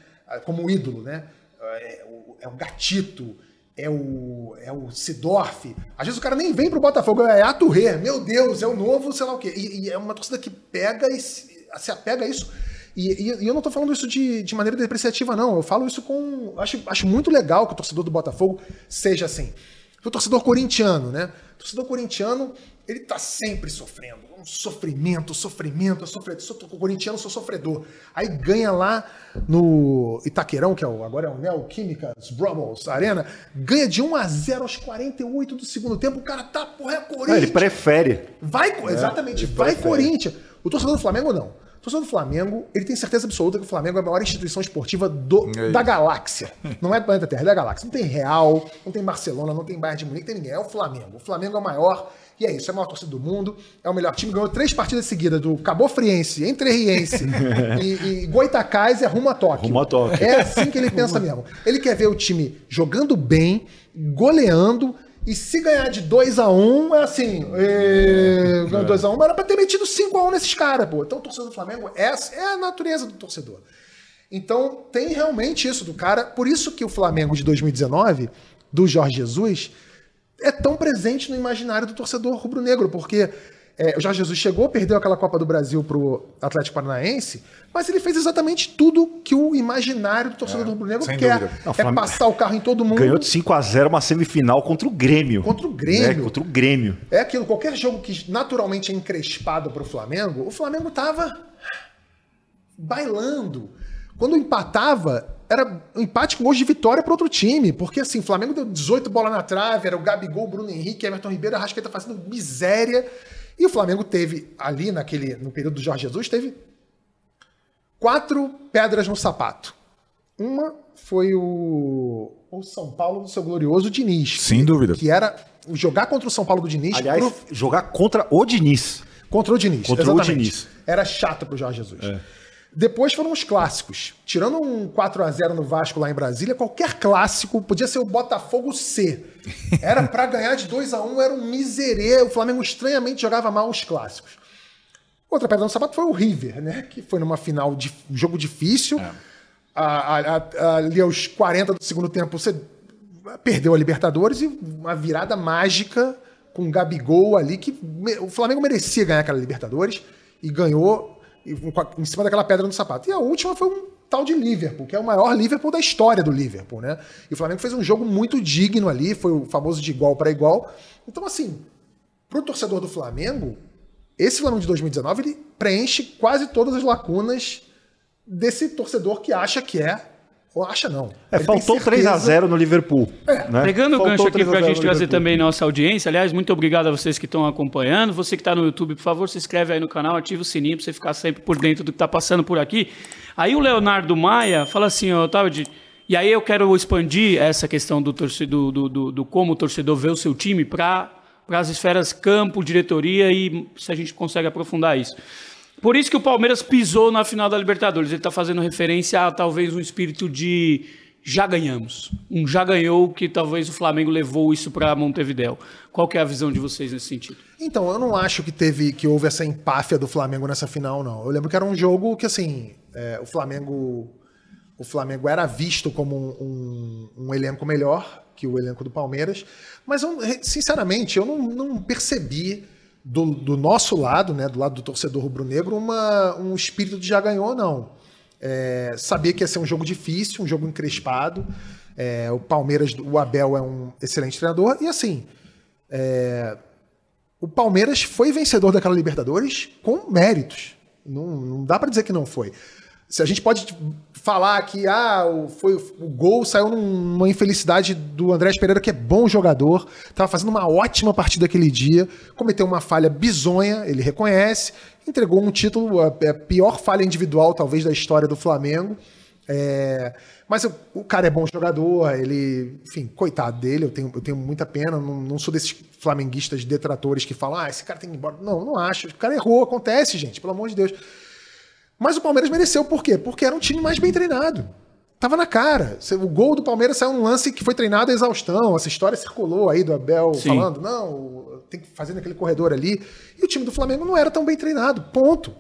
Como ídolo, né? É, é o Gatito, é o, é o Sidorf. Às vezes o cara nem vem pro Botafogo, é a Touré. Meu Deus, é o novo, sei lá o quê. E, e é uma torcida que pega e se, se apega a isso. E, e, e, eu não tô falando isso de, de maneira depreciativa, não. Eu falo isso com. Acho, acho muito legal que o torcedor do Botafogo seja assim. O torcedor corintiano, né? O torcedor corintiano, ele tá sempre sofrendo um sofrimento, sofrimento, sofrimento. Sou corintiano, sou sofredor. Aí ganha lá no Itaquerão, que é o, agora é o Neoquímica, Brubbles Arena, ganha de 1 a 0 aos 48 do segundo tempo. O cara tá, porra, é Corinthians. ele prefere. Vai, é, exatamente, vai prefere. Corinthians. O torcedor do Flamengo não. O torcedor do Flamengo, ele tem certeza absoluta que o Flamengo é a maior instituição esportiva do, é da galáxia. Não é do planeta Terra, é da galáxia. Não tem Real, não tem Barcelona, não tem Bayern de Munique, não tem ninguém. É o Flamengo. O Flamengo é o maior e é isso, é a maior torcida do mundo, é o melhor time, ganhou três partidas seguidas do Cabo Friense, Entrerriense e, e Goitacás é rumo a Tóquio. Rumo a Tóquio. É assim que ele pensa mesmo. Ele quer ver o time jogando bem, goleando, e se ganhar de 2x1, um, é assim. E... 2x1, um, mas era pra ter metido 5x1 nesses caras, pô. Então o torcedor do Flamengo, essa é a natureza do torcedor. Então tem realmente isso do cara. Por isso que o Flamengo de 2019, do Jorge Jesus, é tão presente no imaginário do torcedor rubro-negro, porque é, o Jorge Jesus chegou, perdeu aquela Copa do Brasil pro Atlético Paranaense, mas ele fez exatamente tudo que o imaginário do torcedor é, rubro-negro quer. Não, é passar o carro em todo mundo. Ganhou de 5 a 0 uma semifinal contra o Grêmio. Contra o Grêmio. Né? Contra o Grêmio. É aquilo, qualquer jogo que naturalmente é encrespado pro Flamengo, o Flamengo tava bailando. Quando empatava, era um empate com gols de vitória para outro time. Porque assim, o Flamengo deu 18 bolas na trave, era o Gabigol, Bruno Henrique, Everton Ribeiro, a Rascaeta fazendo miséria. E o Flamengo teve, ali naquele, no período do Jorge Jesus, teve quatro pedras no sapato. Uma foi o, o São Paulo do seu glorioso Diniz. Sem dúvida. Que era jogar contra o São Paulo do Diniz. Aliás, pro... jogar contra o Diniz. Contra o Diniz. Contra exatamente. o Diniz. Era chato pro Jorge Jesus. É. Depois foram os clássicos. Tirando um 4 a 0 no Vasco lá em Brasília, qualquer clássico podia ser o Botafogo C. Era para ganhar de 2 a 1 era um miserê. O Flamengo estranhamente jogava mal os clássicos. Outra pedra no sapato foi o River, né? Que foi numa final de jogo difícil. É. A, a, a, ali aos 40 do segundo tempo, você perdeu a Libertadores e uma virada mágica com o Gabigol ali, que o Flamengo merecia ganhar aquela Libertadores e ganhou em cima daquela pedra no sapato. E a última foi um tal de Liverpool, que é o maior Liverpool da história do Liverpool, né? E o Flamengo fez um jogo muito digno ali, foi o famoso de igual para igual. Então, assim, pro torcedor do Flamengo, esse Flamengo de 2019 ele preenche quase todas as lacunas desse torcedor que acha que é acha não. É, faltou tem certeza- 3x0 no Liverpool. né? Pegando o Faltou gancho aqui 3 a para a 0 gente trazer também nossa audiência. Aliás, muito obrigado a vocês que estão acompanhando. Você que está no YouTube, por favor, se inscreve aí no canal, ativa o sininho para você ficar sempre por dentro do que está passando por aqui. Aí o Leonardo Maia fala assim, ó, Otávio, de- e aí eu quero expandir essa questão do, torcedor, do, do, do como o torcedor vê o seu time para as esferas campo, diretoria e se a gente consegue aprofundar isso. Por isso que o Palmeiras pisou na final da Libertadores. Ele está fazendo referência a talvez um espírito de já ganhamos. Um já ganhou que talvez o Flamengo levou isso para Montevidéu. Qual que é a visão de vocês nesse sentido? Então, eu não acho que teve que houve essa empáfia do Flamengo nessa final, não. Eu lembro que era um jogo que, assim, é, o Flamengo o Flamengo era visto como um, um- um elenco melhor que o elenco do Palmeiras, mas eu, sinceramente eu não, não percebi do, do nosso lado, né, do lado do torcedor rubro-negro, um espírito de já ganhou, não. É, sabia que ia ser um jogo difícil, um jogo encrespado. É, o Palmeiras, o Abel é um excelente treinador e assim o Palmeiras foi vencedor daquela Libertadores com méritos. Não, não dá pra dizer que não foi. Se a gente pode falar que ah, o, foi, o gol saiu num- numa infelicidade do Andrés Pereira, que é bom jogador, estava fazendo uma ótima partida aquele dia, cometeu uma falha bizonha, ele reconhece, entregou um título, a, a pior falha individual talvez da história do Flamengo. É, mas o, o cara é bom jogador, ele, enfim, coitado dele, eu tenho, eu tenho muita pena, não, não sou desses flamenguistas detratores que falam, ah, esse cara tem que ir embora. Não, não acho. O cara errou, acontece, gente, pelo amor de Deus. Mas o Palmeiras mereceu, por quê? Porque era um time mais bem treinado. Tava na cara. O gol do Palmeiras saiu num lance que foi treinado a exaustão. Essa história circulou aí do Abel Sim. falando, não, tem que fazer naquele corredor ali. E o time do Flamengo não era tão bem treinado. Ponto.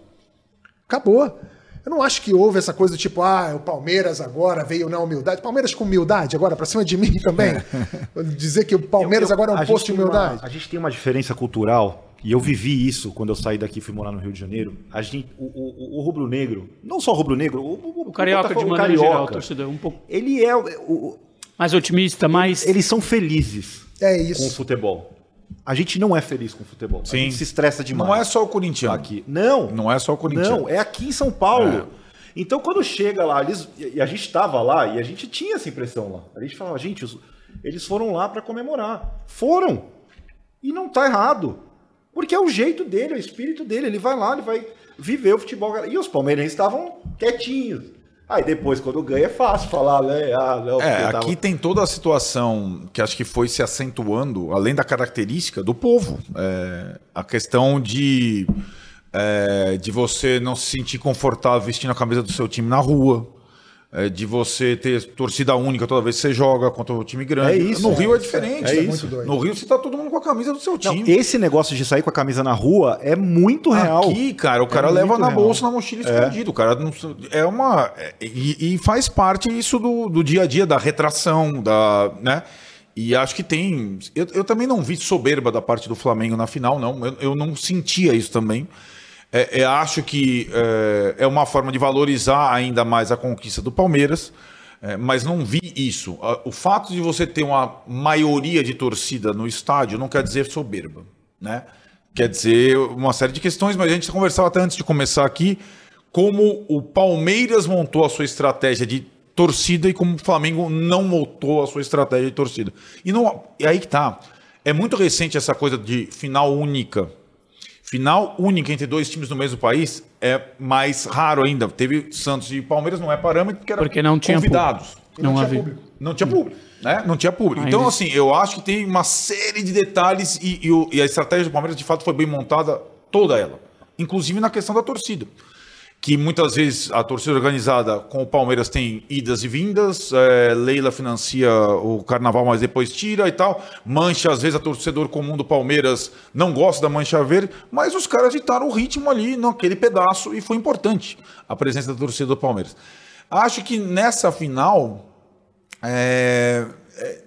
Acabou. Eu não acho que houve essa coisa do tipo, ah, o Palmeiras agora veio na humildade. Palmeiras com humildade agora, pra cima de mim também. Dizer que o Palmeiras Eu- eu- agora é um posto de tem uma- humildade. a gente tem uma diferença cultural, e eu vivi isso quando eu saí daqui e fui morar no Rio de Janeiro. A gente, o, o, o rubro-negro, não só o rubro-negro, o, o, O carioca, de maneira carioca, geral, torcedor, um pouco Ele é. o- o- mais otimista, mais... eles são felizes É com o isso. futebol. A gente não é feliz com o futebol. Sim. A gente se estressa demais. Não é só o corintiano. aqui. Não. Não é só o corintiano. Não, é aqui em São Paulo. É. Então, quando chega lá, eles, e a gente estava lá e a gente tinha essa impressão lá. A gente falava, gente, os- eles foram lá para comemorar. Foram. E não tá errado. Porque é o jeito dele, é o espírito dele. Ele vai lá, ele vai viver o futebol. E os palmeirenses estavam quietinhos. Aí depois, quando ganha, é fácil falar, né? Ah, não, É, tava- aqui tem toda a situação que acho que foi se acentuando, além da característica do povo. É, a questão de, é, de você não se sentir confortável vestindo a camisa do seu time na rua. É, de você ter torcida única toda vez que você joga contra o time grande. É isso, no é Rio é isso, diferente. é né? isso. No Rio você tá todo mundo com a camisa do seu Não, time. esse negócio de sair com a camisa na rua é muito real. Aqui, cara, o cara É leva muito na real. bolsa, na mochila escondido. O cara não, é uma. é- e, e faz parte isso do, do dia a dia, da retração, da. né? E acho que tem. Eu, eu também não vi soberba da parte do Flamengo na final, não. Eu, eu não sentia isso também. É, é, acho que é, é uma forma de valorizar ainda mais a conquista do Palmeiras. é, mas não vi isso. O fato de você ter uma maioria de torcida no estádio não quer dizer soberba, né? Quer dizer uma série de questões, mas a gente conversava até antes de começar aqui como o Palmeiras montou a sua estratégia de torcida e como o Flamengo não montou a sua estratégia de torcida. E não, e aí que tá. É muito recente essa coisa de final única. Final única entre dois times do mesmo país é mais raro ainda. Teve Santos e Palmeiras, não é parâmetro porque, era Porque não tinha convidados. Não, tinha havia. público. Não tinha público, né? Não tinha público. Então, assim, eu acho que tem uma série de detalhes e, e e a estratégia do Palmeiras, de fato, foi bem montada, toda ela. Inclusive na questão da torcida. Que muitas vezes a torcida organizada com o Palmeiras tem idas e vindas, é, Leila financia o carnaval, mas depois tira e tal. Mancha, às vezes, a torcedor comum do Palmeiras não gosta da mancha verde, mas os caras ditaram o ritmo ali naquele pedaço e foi importante a presença da torcida do Palmeiras. Acho que nessa final, é, é,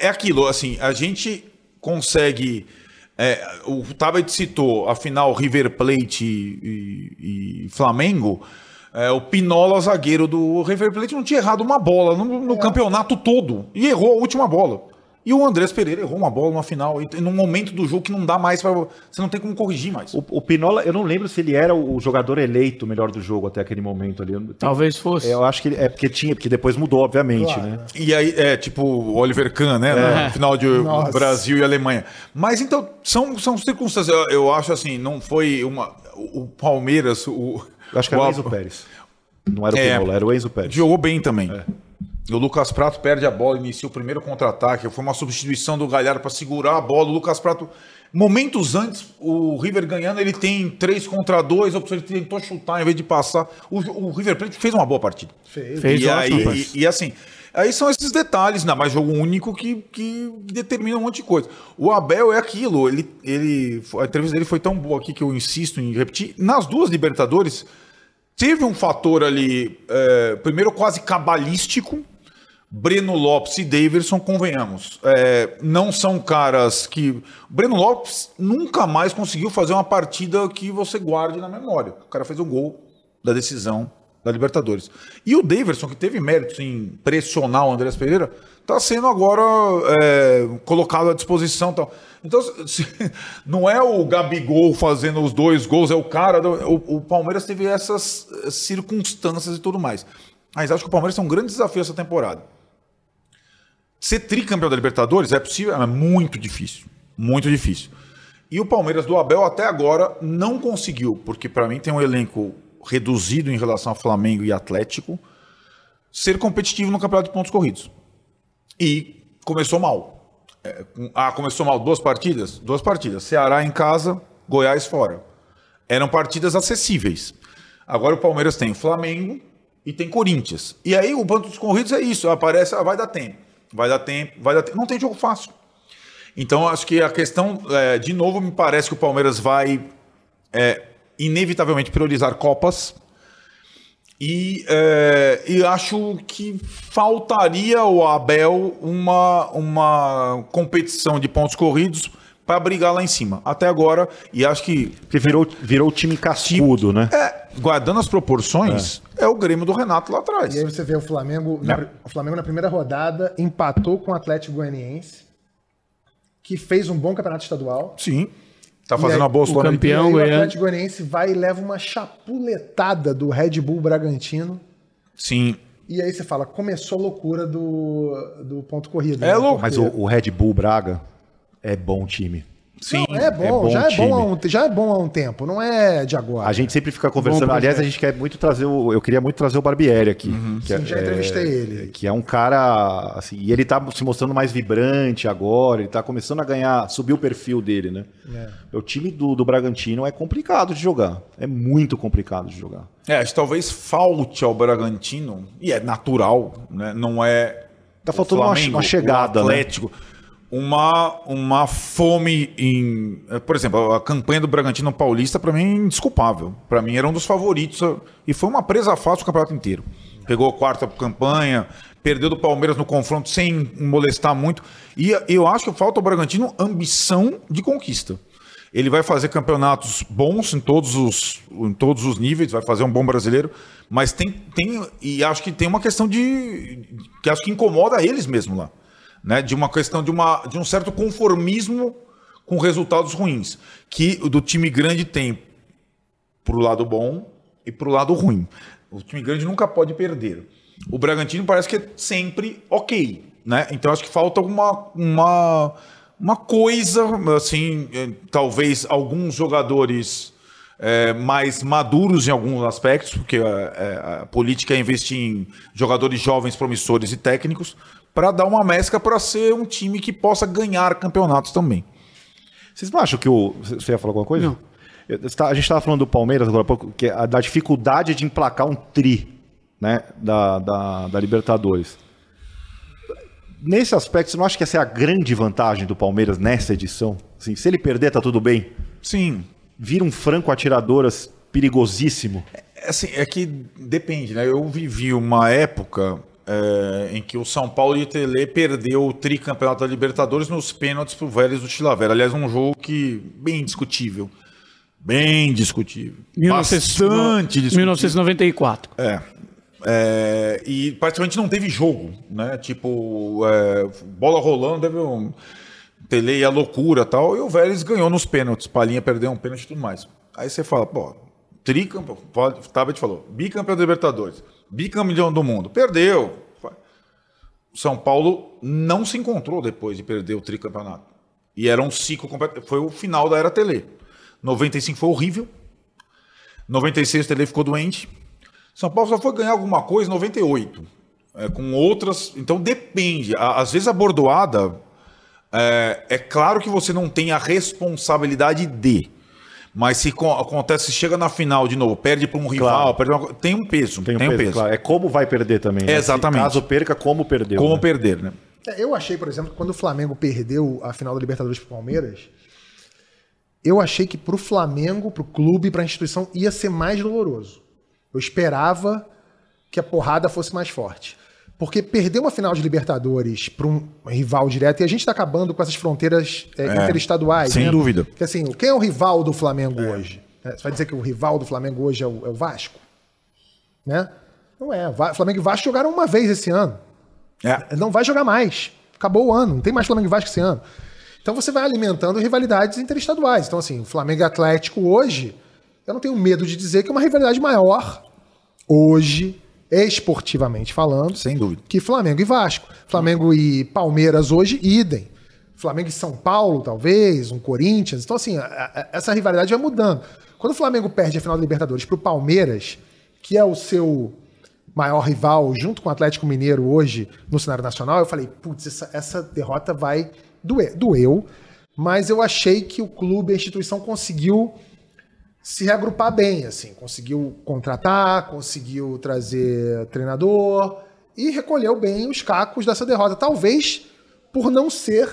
é aquilo, assim, a gente consegue. É, o Tabet citou a final River Plate e, e- e Flamengo. é, o Pinola, zagueiro do River Plate, não tinha errado uma bola no, no campeonato todo. E errou a última bola. E o Andrés Pereira errou uma bola na final, e num momento do jogo que não dá mais para Você não tem como corrigir mais. O, o Pinola, eu não lembro se ele era o jogador eleito melhor do jogo até aquele momento ali. Talvez fosse. Eu acho que ele, é porque tinha, porque depois mudou, obviamente, Claro. né? E aí, é tipo o Oliver Kahn, né? É. No final de Nossa. Brasil e Alemanha. Mas então, são, são circunstâncias. Eu, eu acho assim, não foi uma. O, Palmeiras, o. Eu acho que era o o Enzo Pérez. Não era o É. Pinola, era o Enzo Pérez. Jogou bem também. É. O Lucas Prato perde a bola, inicia o primeiro contra-ataque. Foi uma substituição do Galhardo para segurar a bola. O Lucas Prato, momentos antes, o River ganhando, ele tem três contra dois. Ele tentou chutar em vez de passar. O, o River Plate fez uma boa partida. Fez. Fez e, aí, e, e assim, aí são esses detalhes, ainda mais jogo único que, que determina um monte de coisa. O Abel é aquilo, ele, ele, a entrevista dele foi tão boa aqui que eu insisto em repetir. Nas duas Libertadores, teve um fator ali, é, primeiro quase cabalístico. Breno Lopes e Daverson, convenhamos, é, não são caras que. Breno Lopes nunca mais conseguiu fazer uma partida que você guarde na memória. O cara fez o gol da decisão da Libertadores. E o Daverson, que teve méritos em pressionar o Andrés Pereira, está sendo agora é, colocado à disposição. Tal. Então, se- não é o Gabigol fazendo os dois gols, é o cara. o, o Palmeiras teve essas circunstâncias e tudo mais. Mas acho que o Palmeiras tem um grande desafio essa temporada. Ser tricampeão da Libertadores é possível, é muito difícil. Muito difícil. E o Palmeiras do Abel até agora não conseguiu, porque para mim tem um elenco reduzido em relação ao Flamengo e Atlético, ser competitivo no campeonato de pontos corridos. E começou mal. É, ah, começou mal duas partidas? Duas partidas. Ceará em casa, Goiás fora. Eram partidas acessíveis. Agora o Palmeiras tem Flamengo e tem Corinthians. E aí o dos corridos é isso. Aparece, vai dar tempo. Vai dar tempo, vai dar tempo. Não tem jogo fácil. Então acho que a questão, é, de novo, me parece que o Palmeiras vai é, inevitavelmente priorizar Copas. E, é, e acho que faltaria ao Abel uma, uma competição de pontos corridos para brigar lá em cima. Até agora, e acho que, Porque virou, virou o time cascudo, né? é, guardando as proporções, é. o Grêmio do Renato lá atrás. E aí você vê o Flamengo, na, o Flamengo na primeira rodada empatou com o Atlético Goianiense, que fez um bom campeonato estadual. Sim. Tá fazendo aí, uma boa o campeão- aí o. Atlético Goianiense vai e leva uma chapuletada do Red Bull Bragantino. Sim. E aí você fala, começou a loucura do, do ponto corrido. É né? louco. Mas o, o Red Bull Braga é bom time. Sim. Não, é bom, é bom já, é bom há um, já é bom há um tempo, não é de agora. A gente sempre fica conversando. Aliás, a gente quer muito trazer o. Eu queria muito trazer o Barbieri aqui. que Sim, já entrevistei ele. Que é um cara. Assim, e ele tá se mostrando mais vibrante agora. Ele tá começando a ganhar. Subir o perfil dele, né? O time do, do Bragantino é complicado de jogar. É muito complicado de jogar. É, acho que talvez falte ao Bragantino, e é natural, né? Não é. Tá faltando uma- uma chegada, o né? Uma, uma fome em. Por exemplo, a campanha do Bragantino Paulista, para mim, é indesculpável. Para mim, era um dos favoritos. E foi uma presa fácil o campeonato inteiro. Pegou a quarta campanha, perdeu do Palmeiras no confronto sem molestar muito. E eu acho que falta ao Bragantino ambição de conquista. Ele vai fazer campeonatos bons em todos os, em todos os níveis, vai fazer um bom brasileiro, mas tem, tem e acho que tem uma questão de que acho que incomoda eles mesmo lá, né? De uma questão de uma de um certo conformismo com resultados ruins que o do time grande tem pro lado bom e pro lado ruim. O time grande nunca pode perder. O Bragantino parece que é sempre ok, né? Então acho que falta uma, uma, uma coisa, assim, eh, talvez alguns jogadores eh, mais maduros em alguns aspectos, porque eh, eh, a política é investir em jogadores jovens, promissores e técnicos, para dar uma mescla para ser um time que possa ganhar campeonatos também. Vocês não acham que o. Você ia falar alguma coisa? Não. A gente estava falando do Palmeiras agora há pouco, que é da dificuldade de emplacar um tri né, da, da, da Libertadores. Nesse aspecto, você não acha que essa é a grande vantagem do Palmeiras nessa edição? Assim, se ele perder, tá tudo bem. Sim, Vira um franco atiradoras perigosíssimo. É Assim, é que depende, né? Eu vivi uma época é, em que o São Paulo e o Tele perdeu o tricampeonato da Libertadores nos pênaltis pro Vélez do Chilavera. Aliás, um jogo que bem discutível. Bem discutível. Bastante discutível. 1994. É. É, e praticamente não teve jogo, né? Tipo, é, bola rolando, teve um Tele a loucura tal, e o Vélez ganhou nos pênaltis. Palinha perdeu um pênalti e tudo mais. Aí você fala, pô, tricampeão, Tabet falou, bicampeão da Libertadores, bicampeão do mundo, perdeu. São Paulo não se encontrou depois de perder o tricampeonato. E era um ciclo completo. Foi o final da era Tele. 95 foi horrível. 96 o Tele ficou doente. São Paulo só foi ganhar alguma coisa em 98. É, com outras. Então depende. Às vezes a bordoada. É, é claro que você não tem a responsabilidade de. Mas se acontece, se chega na final de novo, perde para um rival, perde uma, tem um peso. Tem um, tem um peso. peso. Claro. É como vai perder também. Né? Exatamente. Se caso perca, como perdeu. Como né? perder, né? É, eu achei, por exemplo, que quando o Flamengo perdeu a final da Libertadores para o Palmeiras, eu achei que para o Flamengo, para o clube, para a instituição, ia ser mais doloroso. Eu esperava que a porrada fosse mais forte. Porque perder uma final de Libertadores para um rival direto, e a gente está acabando com essas fronteiras é, é, interestaduais. Sem né? dúvida. Porque assim, quem é o rival do Flamengo é. hoje? É, você vai dizer que o rival do Flamengo hoje é o, é o Vasco? Né? Não é. O Flamengo e Vasco jogaram uma vez esse ano. É. Não vai jogar mais. Acabou o ano. Não tem mais Flamengo e Vasco esse ano. Então você vai alimentando rivalidades interestaduais. Então, assim, Flamengo e Atlético hoje, eu não tenho medo de dizer que é uma rivalidade maior hoje, esportivamente falando, sem dúvida, que Flamengo e Vasco. Flamengo e Palmeiras hoje, idem. Flamengo e São Paulo, talvez, um Corinthians. Então, assim, a, a, essa rivalidade vai mudando. Quando o Flamengo perde a final da Libertadores para o Palmeiras, que é o seu maior rival, junto com o Atlético Mineiro hoje no cenário nacional, eu falei, putz, essa, essa derrota vai doer. Doeu, mas eu achei que o clube, a instituição conseguiu se reagrupar bem, assim, conseguiu contratar, conseguiu trazer treinador e recolheu bem os cacos dessa derrota. Talvez por não ser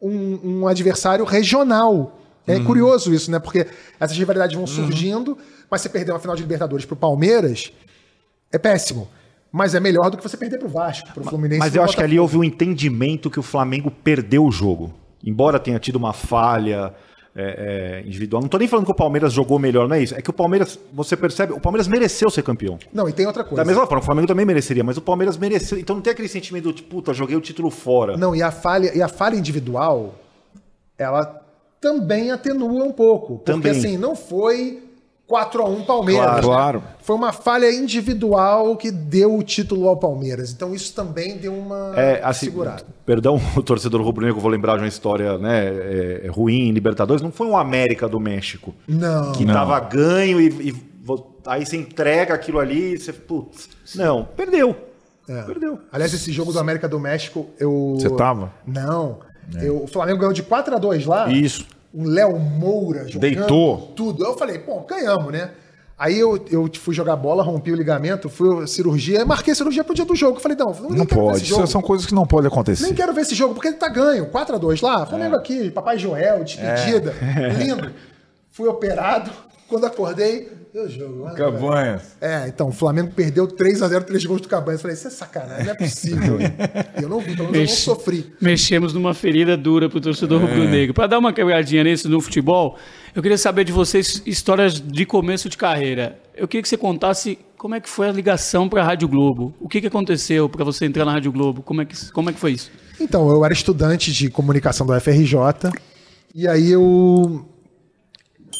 um, um adversário regional. É uhum. curioso isso, né? Porque essas rivalidades vão uhum. surgindo, uhum. mas você perder uma final de Libertadores pro Palmeiras é péssimo. Mas é melhor do que você perder pro Vasco, pro Fluminense. Mas eu acho que ali houve um entendimento que o Flamengo perdeu o jogo. Embora tenha tido uma falha, é, é, individual. Não estou nem falando que o Palmeiras jogou melhor, não é isso. É que o Palmeiras, você percebe, o Palmeiras mereceu ser campeão. Não, e tem outra coisa. Da mesma forma, o Flamengo também mereceria, mas o Palmeiras mereceu. Então não tem aquele sentimento de, puta, joguei o título fora. Não, e a falha, e a falha individual, ela também atenua um pouco. Porque também. assim, não foi 4 a 1 Palmeiras. Claro, né? claro. Foi uma falha individual que deu o título ao Palmeiras. Então isso também deu uma é, assim, segurada. Perdão, o torcedor rubro-negro, vou lembrar de uma história né, é, é, ruim em Libertadores. Não foi um América do México. Não. Que estava ganho e, e, aí você entrega aquilo ali e você. Putz, não, perdeu. É. Perdeu. Aliás, esse jogo do América do México, eu. Você tava? Não. É. Eu, o Flamengo ganhou de 4 a 2 lá. Isso um Léo Moura jogando Deitou. tudo. Eu falei, pô, ganhamos, né? Aí eu, eu fui jogar bola, rompi o ligamento, fui cirurgia, marquei a cirurgia pro dia do jogo. Falei, não, não, não pode. São coisas que não podem acontecer. Nem quero ver esse jogo, porque ele tá ganho. 4x2 lá, Flamengo é. aqui, Papai Joel, despedida, é. lindo. Fui operado. Quando acordei, deu jogo. Cabanhas. É, então, o Flamengo perdeu 3x0, 3 gols do Cabanhas. Falei, isso é sacanagem, não é possível. eu não vi, pelo menos Mex... eu não sofri. Mexemos numa ferida dura pro torcedor é. rubro-negro. Para dar uma quebradinha nesse no futebol, eu queria saber de vocês histórias de começo de carreira. Eu queria que você contasse como é que foi a ligação para a Rádio Globo. O que, que aconteceu para você entrar na Rádio Globo? Como é, que, como é que foi isso? Então, eu era estudante de comunicação do FRJ. E aí eu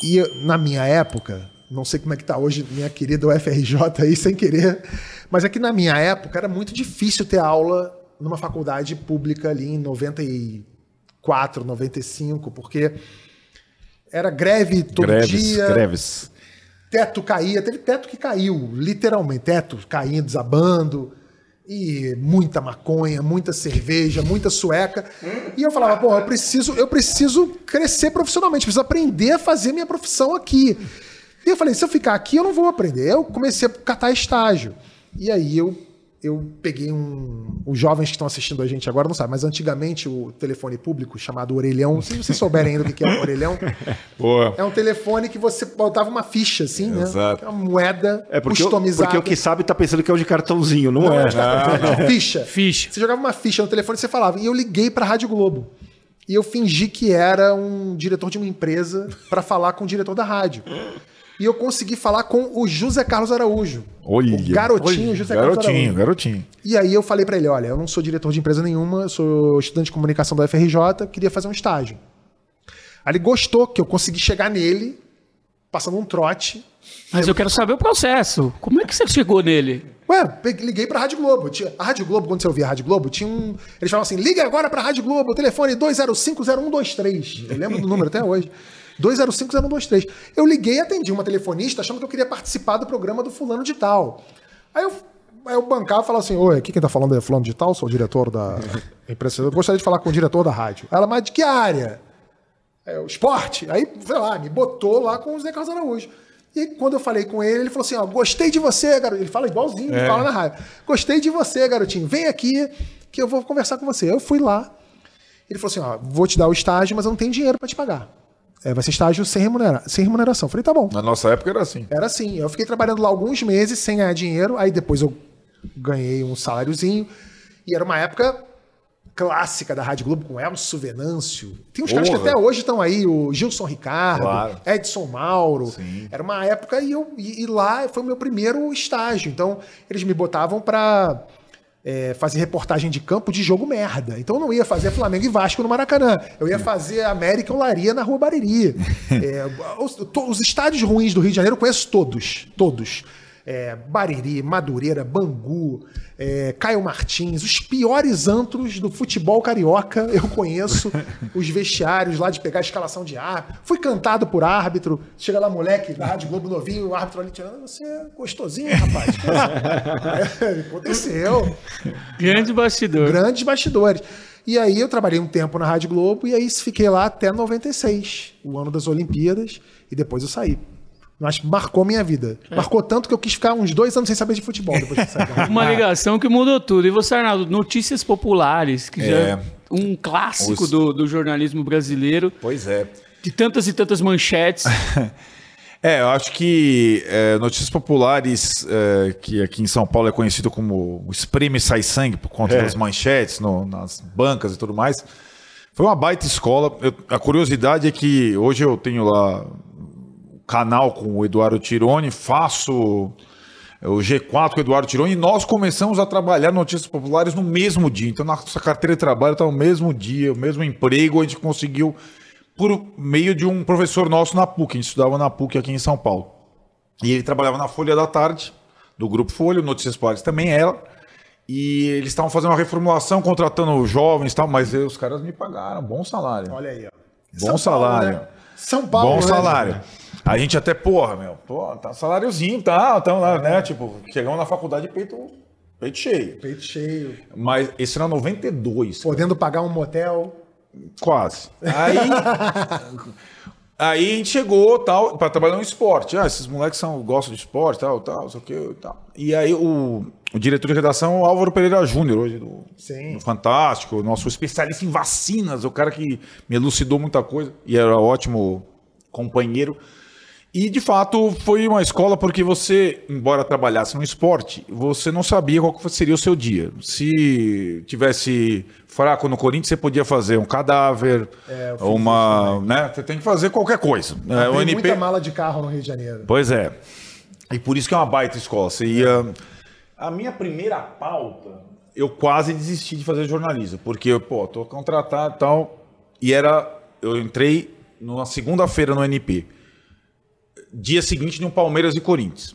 e na minha época, não sei como é que está hoje minha querida UFRJ aí, sem querer, mas é que na minha época era muito difícil ter aula numa faculdade pública ali em 94, 95, porque era greve todo greves, dia. Greves. Teto caía, teve teto que caiu, literalmente, teto caindo, desabando e muita maconha, muita cerveja, muita sueca. E eu falava, pô, eu preciso, eu preciso crescer profissionalmente, preciso aprender a fazer minha profissão aqui. E eu falei, se eu ficar aqui, eu não vou aprender. Eu comecei a catar estágio. E aí eu eu peguei um. Os jovens que estão assistindo a gente agora não sabem, mas antigamente o telefone público chamado Orelhão, se vocês souberem ainda o que é o Orelhão, Boa. é um telefone que você botava uma ficha, assim, né? Exato. É uma moeda é porque customizada. porque o que sabe tá pensando que é o de cartãozinho, não, não é? é cartãozinho, não, não. Ficha. Ficha. Você jogava uma ficha no telefone e você falava. E eu liguei pra Rádio Globo. e eu fingi que era um diretor de uma empresa para falar com o diretor da rádio. E eu consegui falar com o José Carlos Araújo. Olha. O garotinho José Carlos Garotinho, Araújo. garotinho. E aí eu falei pra ele, olha, eu não sou diretor de empresa nenhuma, eu sou estudante de comunicação da UFRJ, queria fazer um estágio. Aí ele gostou que eu consegui chegar nele, passando um trote. Mas eu quero saber o processo. Como é que você chegou nele? Ué, liguei pra Rádio Globo. A Rádio Globo, quando você ouvia a Rádio Globo, tinha um. Eles falavam assim: liga agora pra Rádio Globo, telefone 2050123. Eu lembro do número até hoje. 2050123. Eu liguei e atendi uma telefonista achando que eu queria participar do programa do Fulano de Tal. Aí eu, aí eu bancava e falava assim: Oi, aqui quem tá falando é Fulano de Tal, sou o diretor da empresa. Eu gostaria de falar com o diretor da rádio. Ela, mas de que área? É, o esporte. Aí, sei lá, me botou lá com o Zé Carlos Araújo. E quando eu falei com ele, ele falou assim: ó, gostei de você, garoto. Ele fala igualzinho, ele fala na rádio. Gostei de você, garotinho. Vem aqui que eu vou conversar com você. Eu fui lá. Ele falou assim: ó, vou te dar o estágio, mas eu não tenho dinheiro para te pagar. É, vai ser estágio sem, remunera sem remuneração. Falei, tá bom. Na nossa época era assim. Era assim. Eu fiquei trabalhando lá alguns meses sem ganhar dinheiro. Aí depois eu ganhei um saláriozinho. E era uma época clássica da Rádio Globo com Elcio Venâncio. Tem uns caras que Porra. até hoje estão aí, o Gilson Ricardo, Claro. Edson Mauro. Era uma época e, eu, e, e lá foi o meu primeiro estágio. Então eles me botavam pra é, fazer reportagem de campo de jogo merda. Então eu não ia fazer Flamengo e Vasco no Maracanã. Eu ia fazer América e Olaria na Rua Bariri. É, os, os estádios ruins do Rio de Janeiro eu conheço todos. Todos. É, Bariri, Madureira, Bangu, é, Caio Martins, os piores antros do futebol carioca eu conheço. os vestiários lá de pegar a escalação de árbitro. Fui cantado por árbitro. Chega lá, moleque, da Rádio Globo novinho, o árbitro ali tirando. Você é gostosinho, rapaz. É, aconteceu. Grande bastidor. Grandes bastidores. E aí eu trabalhei um tempo na Rádio Globo e aí fiquei lá até 96, o ano das Olimpíadas, e depois eu saí. Mas marcou minha vida. Marcou tanto que eu quis ficar uns dois anos sem saber de futebol depois da Rádio. Uma ligação que mudou tudo. E você, Arnaldo, notícias populares, que já É. é um clássico Os- do, do jornalismo brasileiro, Pois é. de tantas e tantas manchetes. É, eu acho que é, notícias populares, é, que aqui em São Paulo é conhecido como o espreme sai sangue por conta das manchetes no- nas bancas e tudo mais, foi uma baita escola. Eu- a curiosidade é que hoje eu tenho lá canal com o Eduardo Tironi, faço o G4 com o Eduardo Tironi e nós começamos a trabalhar notícias populares no mesmo dia. Então, nossa carteira de trabalho está no mesmo dia, o mesmo emprego, a gente conseguiu por meio de um professor nosso na PUC, a gente estudava na PUC aqui em São Paulo. E ele trabalhava na Folha da Tarde, do Grupo Folha, Notícias Populares também era. E eles estavam fazendo uma reformulação, contratando jovens e tal, mas aí os caras me pagaram, bom salário. Olha aí, ó. Bom salário. né? São Paulo. Bom né, salário. A gente até, porra, meu, pô, tá saláriozinho, tá, então, né, tipo, chegamos na faculdade peito, peito cheio. Peito cheio. Mas esse era 92. Podendo pagar um motel. Quase. Aí, aí a gente chegou tal para trabalhar no esporte. Ah, esses moleques são, gostam de esporte, tal, tal, não sei o que, tal. E aí o, o diretor de redação o Álvaro Pereira Júnior, hoje do, do Fantástico, nosso especialista em vacinas, o cara que me elucidou muita coisa e era ótimo companheiro. E de fato foi uma escola porque você, embora trabalhasse no esporte, você não sabia qual seria o seu dia. Se tivesse fraco no Corinthians, você podia fazer um cadáver, É, uma, né? Você tem que fazer qualquer coisa. É, o Tem NP. muita mala de carro no Rio de Janeiro. Pois é. E por isso que é uma baita escola. Você ia. A minha primeira pauta, eu quase desisti de fazer jornalismo, porque, pô, tô contratado e tal. E era. Eu entrei numa segunda-feira no NP. Dia seguinte de um Palmeiras e Corinthians.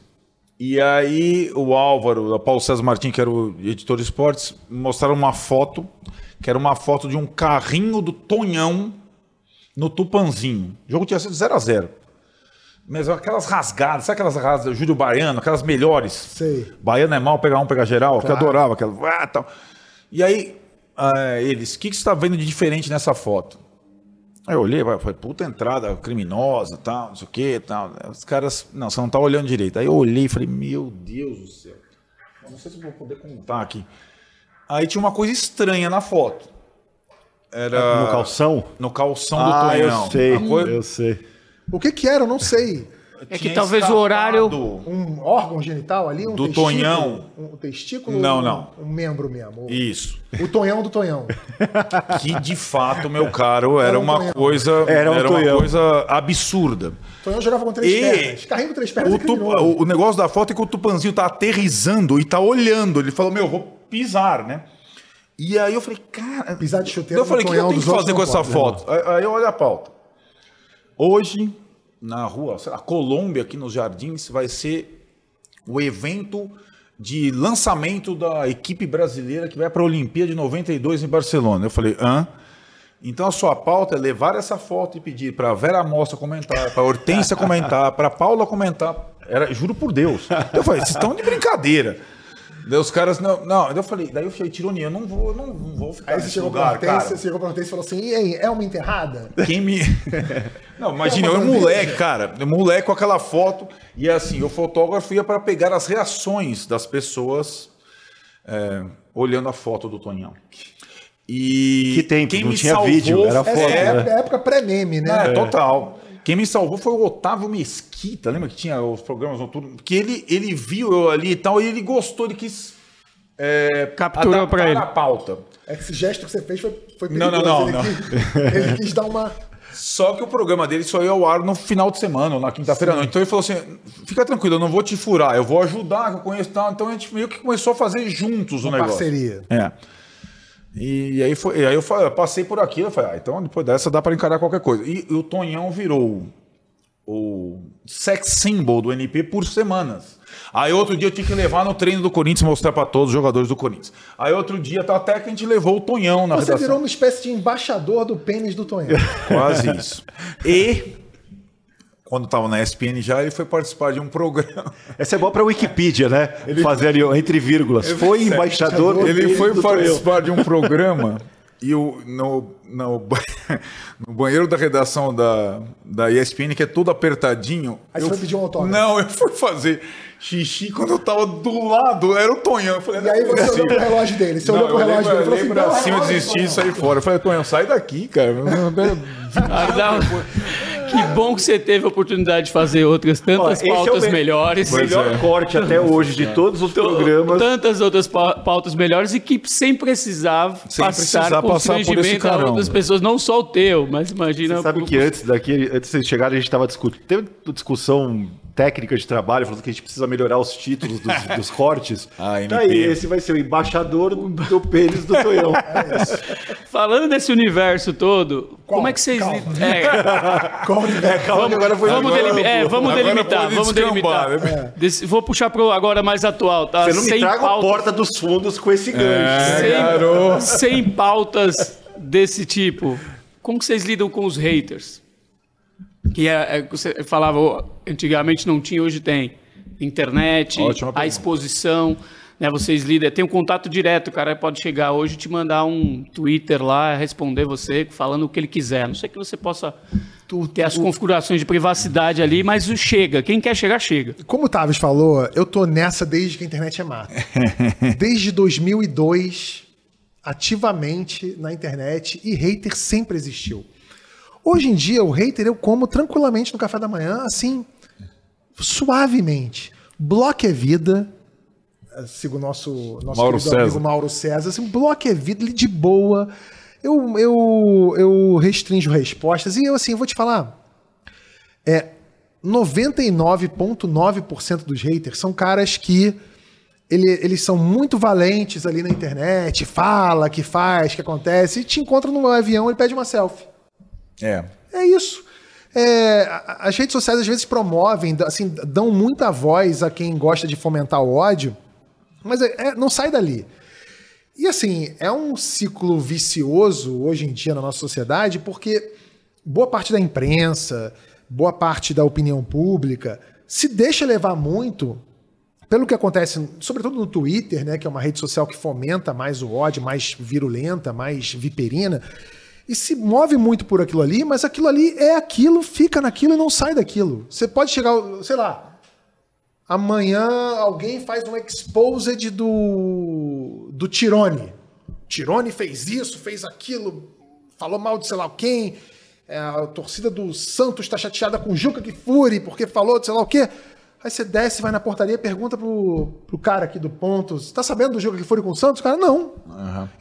E aí o Álvaro, o Paulo César Martins, que era o editor de esportes, mostraram uma foto, que era uma foto de um carrinho do Tonhão no Tupanzinho. O jogo tinha sido 0 a 0 mas aquelas rasgadas, sabe aquelas rasgadas, Júlio Baiano, aquelas melhores. Sei. Baiano é mal, pegar um, pegar geral, que Claro. adorava aquela. Ah, tal. E aí, ah, eles, o que, que você está vendo de diferente nessa foto? Aí eu olhei, falei, puta entrada criminosa, tal, não sei o que, tal. Os caras, não, você não tá olhando direito. Aí eu olhei e falei, meu Deus do céu. Eu não sei se eu vou poder contar aqui. Aí tinha uma coisa estranha na foto. Era No calção? no calção do Ah, Tonhão. eu sei, coisa- eu sei. O que que era? Eu não sei. É que talvez o horário-. Um órgão genital ali? Um Do testículo? Tonhão. Um testículo? Não, ou um- não. Um membro mesmo. Isso. O tonhão do tonhão. Que de fato, meu caro, era Era um uma tonhão. coisa. Era um uma tonhão. coisa absurda. O tonhão jogava com três E pernas. Carrinho com três pernas O, é tu- o- negócio da foto é que o Tupanzinho tá aterrizando e tá olhando. Ele falou, meu, eu vou pisar, né? E aí eu falei, cara. Pisar de chuteira Eu falei, o que eu tenho que fazer com essa pode, foto? Aí, aí olha a pauta. Hoje, na rua, sei lá, Colômbia, aqui nos Jardins, vai ser o evento de lançamento da equipe brasileira que vai para a Olimpíada de 92 em Barcelona. Eu falei, hã? Então a sua pauta é levar essa foto e pedir para Vera Mostra comentar, para Hortência comentar, para Paula comentar. Era, juro por Deus. Eu falei, vocês estão de brincadeira. Daí os caras, não, não. Eu falei, daí eu falei, tironia, eu não vou, eu não, não vou ficar Aí você chegou pra lugar, Hortência, cara. você chegou pra Hortência e falou assim, e aí, é uma enterrada? Quem me. Não, imagina, É eu um moleque, cara. um Moleque com aquela foto. E assim, o fotógrafo ia para pegar as reações das pessoas é, olhando a foto do Tonhão. E. Que tempo, quem não me tinha salvou vídeo, era foto, é né? a época pré-meme, né? É, total. Quem me salvou foi o Otávio Mesquita, lembra que tinha os programas noturnos? Que ele, ele viu eu ali e tal, e ele gostou, ele quis. É, Capturou pra ele. a pauta. É que esse gesto que você fez foi, foi Não, perigoso. não, não, ele, não. Quis, ele quis dar uma... Só que o programa dele só ia ao ar no final de semana, ou na quinta-feira não. Então ele falou assim: fica tranquilo, eu não vou te furar, eu vou ajudar, que eu conheço tal. Então a gente meio que começou a fazer juntos o Uma negócio. parceria. É. E aí, foi, e aí eu, fa- eu passei por aqui, eu falei, ah, então depois dessa dá pra encarar qualquer coisa. E, o Tonhão virou o sex symbol do NP por semanas. Aí outro dia eu tinha que levar no treino do Corinthians mostrar pra todos os jogadores do Corinthians. Aí outro dia tá até que a gente levou o Tonhão na Você redação. virou uma espécie de embaixador do pênis do Tonhão. Quase isso. E quando estava na ESPN já, ele foi participar de um programa. Essa é boa pra Wikipedia, né? Fazer ali entre vírgulas. Foi embaixador. do Ele pênis foi participar de um programa e o, no, no, no banheiro da redação da, da ESPN, que é todo apertadinho. Aí você eu- foi pedir um autógrafo. Não, eu fui fazer xixi quando eu tava do lado, era o Tonhão. Eu falei, E aí é você possível. olhou pro relógio dele. Você Não, olhou pro eu relógio olhei dele e falou pra- assim... olhei pra "Dá um cima, relógio, desisti e Tonhão." saí fora. Eu falei, Tonhão, sai daqui, cara. Dá- Que bom que você teve a oportunidade de fazer outras Ó, tantas esse é o pautas me- melhores. O melhor corte até hoje de todos os programas. Tantas outras pa- pautas melhores e que sem precisar Sem passar precisar passar constrangimento a carão. outras pessoas, não só o teu, mas imagina... Você sabe que antes daqui, antes de vocês chegarem, a gente estava discutindo. Teve discussão técnica de trabalho, falando que a gente precisa melhorar os títulos dos, dos cortes. Ah, MP. Tá aí, esse vai ser o embaixador do pênis do Tonhão. Falando desse universo todo, Qual? como é que vocês... Calma. É, Qual universo? Calma, que agora foi vamos, Agora delimi- é, vamos agora delimitar, vamos delimitar. né? Vou puxar pro agora mais atual, tá? Você não me Sem traga a pautas- porta dos fundos com esse gancho. É, sem, sem pautas desse tipo, como que vocês lidam com os haters? Que é, é, você falava, antigamente não tinha, hoje tem. Internet, a exposição, né? Vocês lidam, tem um contato direto, o cara pode chegar hoje e te mandar um Twitter lá, responder você, falando o que ele quiser. Não sei que você possa ter as configurações de privacidade ali, mas o chega. Quem quer chegar, chega. Como o Tavis falou, eu tô nessa desde que a internet é mata. Desde 2002, ativamente na internet, e hater sempre existiu. Hoje em dia, o hater eu como tranquilamente no café da manhã, assim, suavemente. Bloco é vida, sigo o nosso, nosso Mauro amigo. Mauro César, assim, bloco é vida, ele de boa. Eu, eu, eu restringo respostas e eu, assim, vou te falar, é 99,9% dos haters são caras que ele- eles são muito valentes ali na internet, fala, que faz, que acontece, e te encontra no avião e pede uma selfie. É. É isso. É, as redes sociais às vezes promovem, assim, dão muita voz a quem gosta de fomentar o ódio, mas é- é- não sai dali. E assim, é um ciclo vicioso hoje em dia na nossa sociedade, porque boa parte da imprensa, boa parte da opinião pública se deixa levar muito pelo que acontece, sobretudo no Twitter, né, que é uma rede social que fomenta mais o ódio, mais virulenta, mais viperina, e se move muito por aquilo ali, mas aquilo ali é aquilo, fica naquilo e não sai daquilo. Você pode chegar, sei lá, amanhã alguém faz um exposed do do Tirone. Tirone fez isso, fez aquilo, falou mal de sei lá quem. é, a torcida do Santos tá chateada com Juca Kifuri porque falou de sei lá o quê. Aí você desce, vai na portaria e pergunta pro, pro cara aqui do Pontos: tá sabendo do jogo que foi com o Santos? O cara, não.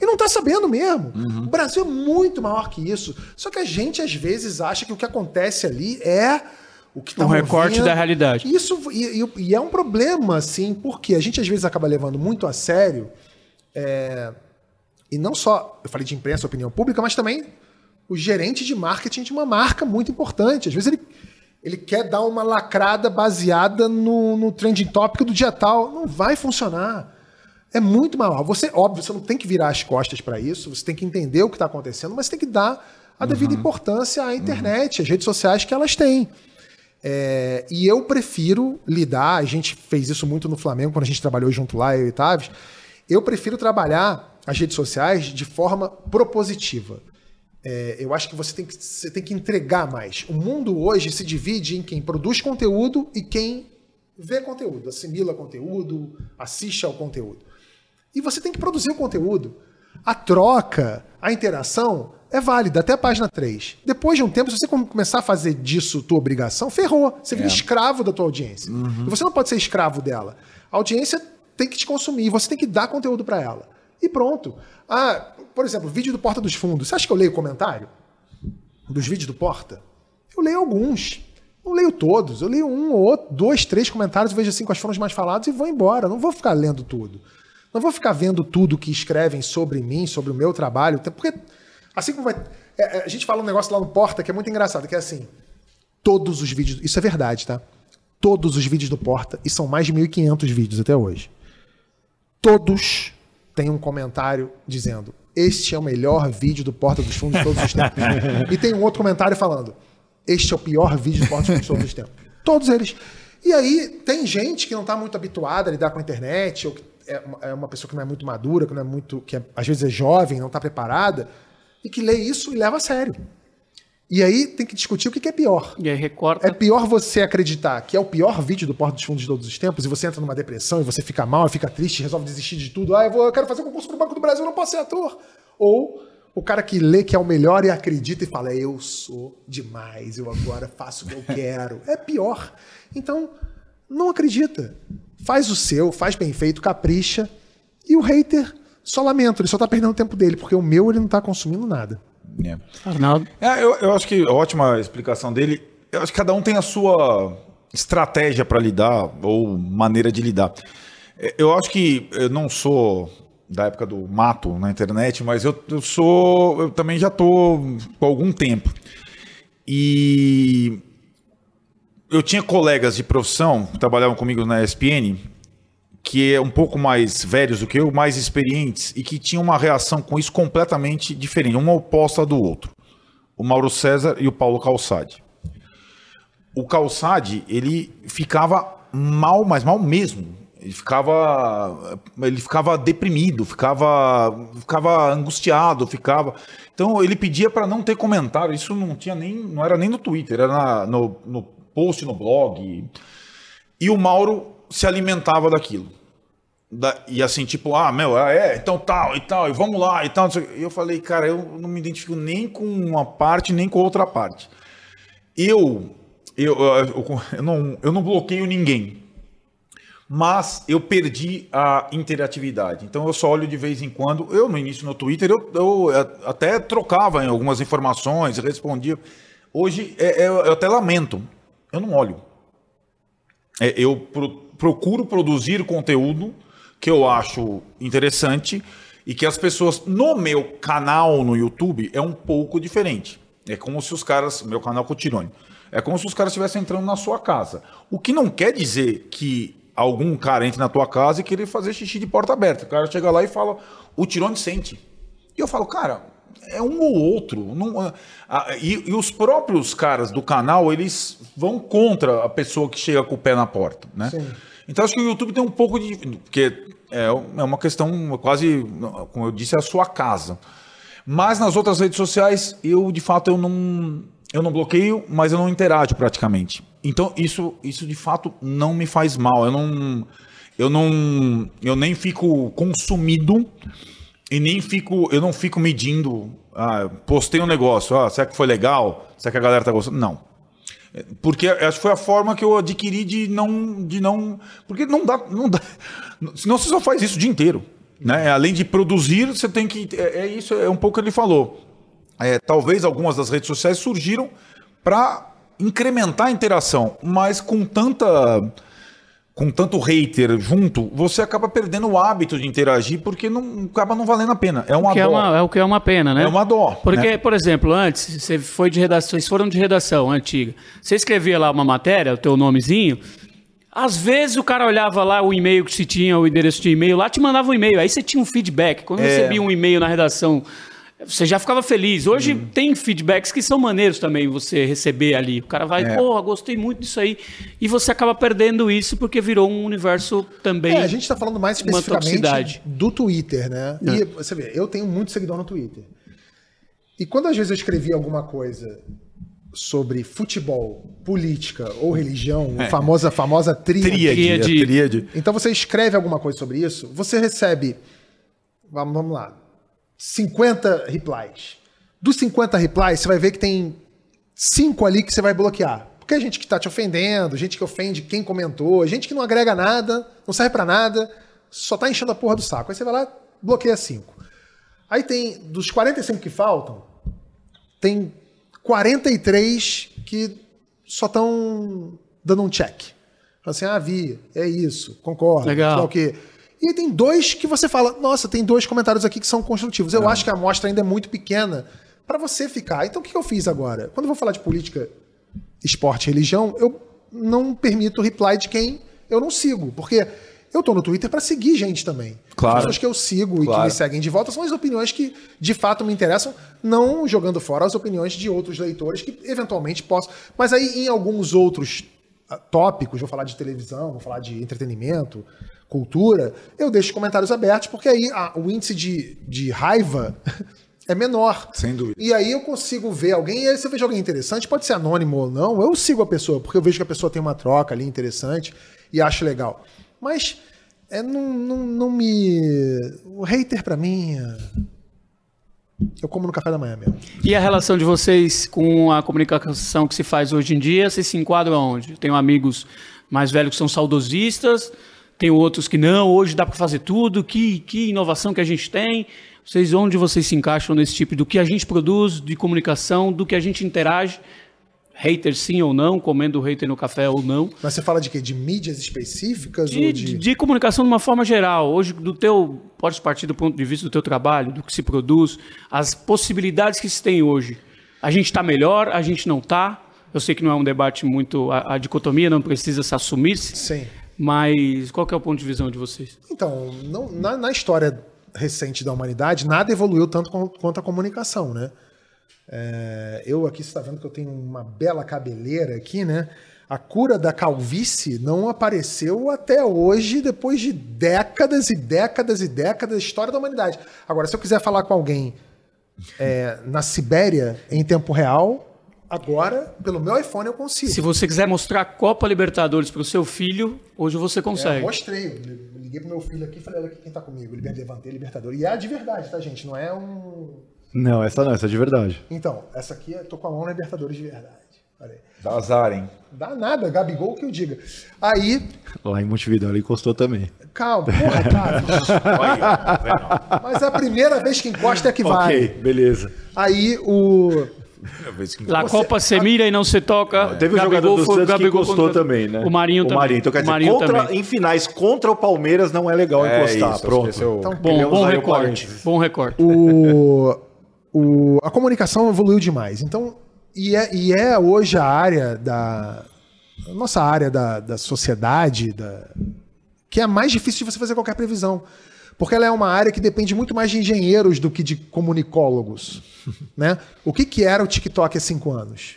E não tá sabendo mesmo. O Brasil é muito maior que isso. Só que a gente, às vezes, acha que o que acontece ali é o que tá Um recorte movendo. da realidade. Isso, e, e- e é um problema, assim, porque a gente, às vezes, acaba levando muito a sério. é, e não só, eu falei de imprensa, opinião pública, mas também o gerente de marketing de uma marca muito importante. Às vezes ele, ele quer dar uma lacrada baseada no, no trending topic do dia tal. Não vai funcionar. É muito mal. Você, óbvio, você não tem que virar as costas para isso, você tem que entender o que está acontecendo, mas você tem que dar a devida importância à internet, às redes sociais que elas têm. É, e eu prefiro lidar, a gente fez isso muito no Flamengo, quando a gente trabalhou junto lá, eu e Taves. Eu prefiro trabalhar as redes sociais de forma propositiva. É, eu acho que você tem que, você tem que entregar mais. O mundo hoje se divide em quem produz conteúdo e quem vê conteúdo, assimila conteúdo, assiste ao conteúdo. E você tem que produzir o conteúdo. A troca, a interação é válida até a página 3. Depois de um tempo, se você come- começar a fazer disso tua obrigação, ferrou. Você vira escravo da tua audiência. E você não pode ser escravo dela. A audiência tem que te consumir, você tem que dar conteúdo para ela. E pronto. Ah, por exemplo, vídeo do Porta dos Fundos. Você acha que eu leio comentário dos vídeos do Porta? Eu leio alguns. Não leio todos. Eu leio um ou outro, dois, três comentários, vejo assim quais foram os mais falados e vou embora. Não vou ficar lendo tudo. Não vou ficar vendo tudo que escrevem sobre mim, sobre o meu trabalho. Porque, assim como vai. é, é, a gente fala um negócio lá no Porta que é muito engraçado, que é assim. Todos os vídeos. Isso é verdade, tá? Todos os vídeos do Porta, e são mais de 1.500 vídeos até hoje. Todos têm um comentário dizendo: Este é o melhor vídeo do Porta dos Fundos de todos os tempos. e tem um outro comentário falando: Este é o pior vídeo do Porta dos Fundos de todos os tempos. Todos eles. E aí, tem gente que não está muito habituada a lidar com a internet, ou que é uma, é uma pessoa que não é muito madura, que não é muito. que é- às vezes é jovem, não está preparada, e que lê isso e leva a sério. E aí tem que discutir o que que é pior. E aí recorta. É pior você acreditar que é o pior vídeo do Porta dos Fundos de todos os tempos e você entra numa depressão e você fica mal, fica triste, resolve desistir de tudo. Ah, eu, vou, eu quero fazer concurso pro Banco do Brasil, eu não posso ser ator. Ou o cara que lê que é o melhor e acredita e fala, eu sou demais, eu agora faço o que eu quero. É pior. Então, não acredita. Faz o seu, faz bem feito, capricha. E o hater, só lamento, ele só tá perdendo o tempo dele, porque o meu ele não tá consumindo nada. É. Arnaldo. É, eu, eu acho que a ótima explicação dele. Eu acho que cada um tem a sua estratégia para lidar ou maneira de lidar. É, Eu acho que eu não sou da época do mato na internet, mas eu, eu sou. Eu também já tô com algum tempo. E eu tinha colegas de profissão que trabalhavam comigo na ESPN que é um pouco mais velhos do que eu, mais experientes, e que tinham uma reação com isso completamente diferente, uma oposta do outro. O Mauro César e o Paulo Calçade. O Calçade, ele ficava mal, mas mal mesmo. Ele ficava, ele ficava deprimido, ficava, ficava angustiado, ficava. Então ele pedia para não ter comentário. Isso não tinha nem, não era nem no Twitter, era na- no, no post no blog. E o Mauro se alimentava daquilo. Da- e assim, tipo, ah, meu, ah, é, então tal e tal, e vamos lá e tal. E eu falei, cara, eu não me identifico nem com uma parte, nem com outra parte. Eu, eu, eu, eu não, eu não bloqueio ninguém, mas eu perdi a interatividade. Então eu só olho de vez em quando. Eu, no início no Twitter, eu, eu até trocava algumas informações, respondia. Hoje, é- é- eu até lamento, eu não olho. É, eu pro- procuro produzir conteúdo que eu acho interessante e que as pessoas no meu canal no YouTube é um pouco diferente. É como se os caras, meu canal Cotirone, é como se os caras estivessem entrando na sua casa. O que não quer dizer que algum cara entre na tua casa e querer fazer xixi de porta aberta. O cara chega lá e fala, o Tirone sente. E eu falo, cara, é um ou outro. Não, ah, e, e os próprios caras do canal, eles vão contra a pessoa que chega com o pé na porta, né? Então acho que o YouTube tem um pouco de... Porque é, é uma questão quase, como eu disse, é a sua casa. Mas nas outras redes sociais, eu de fato eu não, eu não bloqueio, mas eu não interajo praticamente. Então isso, isso de fato não me faz mal. Eu não, eu não, eu nem fico consumido e nem fico, eu não fico medindo, ah, postei um negócio, ah, será que foi legal? Será que a galera tá gostando? Não. É, Porque acho que foi a forma que eu adquiri de não. De não porque não dá, não dá. Senão você só faz isso o dia inteiro. Né? Além de produzir, você tem que. É, é isso, é um pouco que ele falou. É, talvez algumas das redes sociais surgiram para incrementar a interação, mas com tanta com tanto hater junto, você acaba perdendo o hábito de interagir porque não acaba não valendo a pena. É uma Que é, dó. uma, é o que é uma pena, né? É uma dó, Porque, né? por exemplo, antes, você foi de redação, vocês foram de redação antiga. Você escrevia lá uma matéria, o teu nomezinho. Às vezes o cara olhava lá o e-mail que se tinha, o endereço de e-mail, lá te mandava um e-mail. Aí você tinha um feedback. Quando É. recebia um e-mail na redação, você já ficava feliz. Hoje Hum. tem feedbacks que são maneiros também você receber ali. O cara vai, É. pô, gostei muito disso aí. E você acaba perdendo isso porque virou um universo também. É, a gente está falando mais especificamente toxicidade. do Twitter, né? E você vê, eu tenho muito seguidor no Twitter. E quando às vezes eu escrevi alguma coisa sobre futebol, política ou religião, a famosa, a famosa tríade. Tríade, tríade. Então você escreve alguma coisa sobre isso, você recebe, vamos, vamos lá, 50 replies. Dos 50 replies, você vai ver que tem cinco ali que você vai bloquear. Porque é gente que tá te ofendendo, gente que ofende quem comentou, gente que não agrega nada, não serve pra nada, só tá enchendo a porra do saco. Aí você vai lá, bloqueia cinco. Aí tem, dos 45 que faltam, tem 43 que só estão dando um check. Fala assim, ah, vi, é isso, concordo. Legal. o quê. E aí tem dois que você fala, nossa, tem dois comentários aqui que são construtivos. Eu acho que a amostra ainda é muito pequena para você ficar. Então o que eu fiz agora? Quando eu vou falar de política, esporte e religião, eu não permito reply de quem eu não sigo. Porque eu tô no Twitter para seguir gente também. Claro. As pessoas que eu sigo e que Claro. me seguem de volta são as opiniões que de fato me interessam, não jogando fora as opiniões de outros leitores que eventualmente possam. Mas aí em alguns outros ah, tópicos, vou falar de televisão, vou falar de entretenimento, cultura, eu deixo comentários abertos, porque aí ah, o índice de, de raiva é menor. Sem dúvida. E aí eu consigo ver alguém, e aí se eu vejo alguém interessante, pode ser anônimo ou não, eu sigo a pessoa, porque eu vejo que a pessoa tem uma troca ali interessante e acho legal. Mas é, não, não, não me. O hater pra mim. é- Eu como no café da manhã mesmo. E a relação de vocês com a comunicação que se faz hoje em dia, vocês se enquadram aonde? Tenho amigos mais velhos que são saudosistas, tenho outros que não, hoje dá para fazer tudo, que, que inovação que a gente tem. Vocês, onde vocês se encaixam nesse tipo do que a gente produz, de comunicação, do que a gente interage? Hater sim ou não, comendo hater no café ou não. Mas você fala de quê? De mídias específicas? De, ou de... de... de comunicação de uma forma geral. Hoje, do teu, pode partir do ponto de vista do teu trabalho, do que se produz, as possibilidades que se tem hoje. A gente está melhor, a gente não está. Eu sei que não é um debate muito. A, a dicotomia não precisa se assumir-se, Sim. Mas qual é o ponto de visão de vocês? Então, não- na, na história recente da humanidade, nada evoluiu tanto com- quanto a comunicação, né? É, eu aqui, você está vendo que eu tenho uma bela cabeleira aqui, né? A cura da calvície não apareceu até hoje, depois de décadas e décadas e décadas da história da humanidade. Agora, se eu quiser falar com alguém é, na Sibéria em tempo real, agora, pelo meu iPhone, eu consigo. Se você quiser mostrar a Copa Libertadores para o seu filho, hoje você É, consegue. mostrei, eu liguei pro meu filho aqui e falei, olha aqui quem tá comigo, Liber- levantei Libertador. E é de verdade, tá, gente? Não é um. Não, essa não, essa é de verdade. Então, essa aqui, eu tô com a mão na Libertadores de verdade. Olha aí. Dá azar, hein? Dá nada, Gabigol que eu diga. Aí, Lá em Montevideo ela encostou também. calma, porra, cara. Mas é a primeira vez que encosta é que vai. beleza. Aí o. La Copa se mira e não se toca. Teve um Gabigol jogador do Santos que encostou contra- também, né? O Marinho o também. Marinho. Então, quer O dizer, Marinho contra, também. em finais contra o Palmeiras não é legal É encostar. isso, Pronto. é o- Então, Bom, bom o recorte. Bom recorte. o, o- a comunicação evoluiu demais. Então, e é, e é hoje a área da. A nossa área da, da sociedade, da, que é a mais difícil de você fazer qualquer previsão. Porque ela é uma área que depende muito mais de engenheiros do que de comunicólogos. né? O que, que era o TikTok há cinco anos?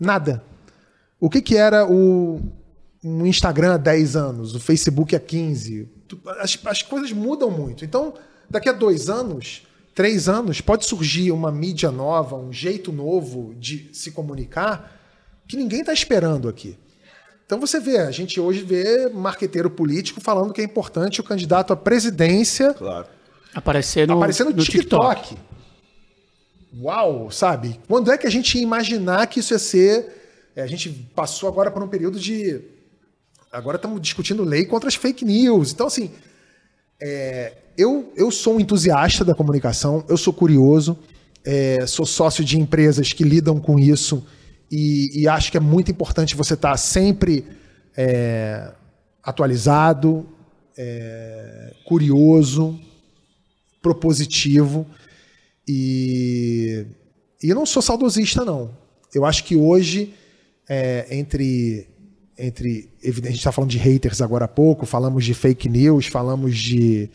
Nada. O que, que era o, o Instagram há 10 anos, o Facebook há 15? Tu- As, as coisas mudam muito. Então, daqui a dois anos, três anos, pode surgir uma mídia nova, um jeito novo de se comunicar que ninguém está esperando aqui. Então você vê, a gente hoje vê marqueteiro político falando que é importante o candidato à presidência Claro. Aparecer no, aparecer no, no TikTok. Uau, sabe? Quando é que a gente ia imaginar que isso ia ser. é, a gente passou agora por um período de. Agora estamos discutindo lei contra as fake news. Então, assim, é, eu, eu sou um entusiasta da comunicação, eu sou curioso, é, sou sócio de empresas que lidam com isso e, e acho que é muito importante você estar sempre é, atualizado, é, curioso, propositivo e, e eu não sou saudosista não. Eu acho que hoje é, entre entre a gente está falando de haters agora há pouco, falamos de fake news, falamos de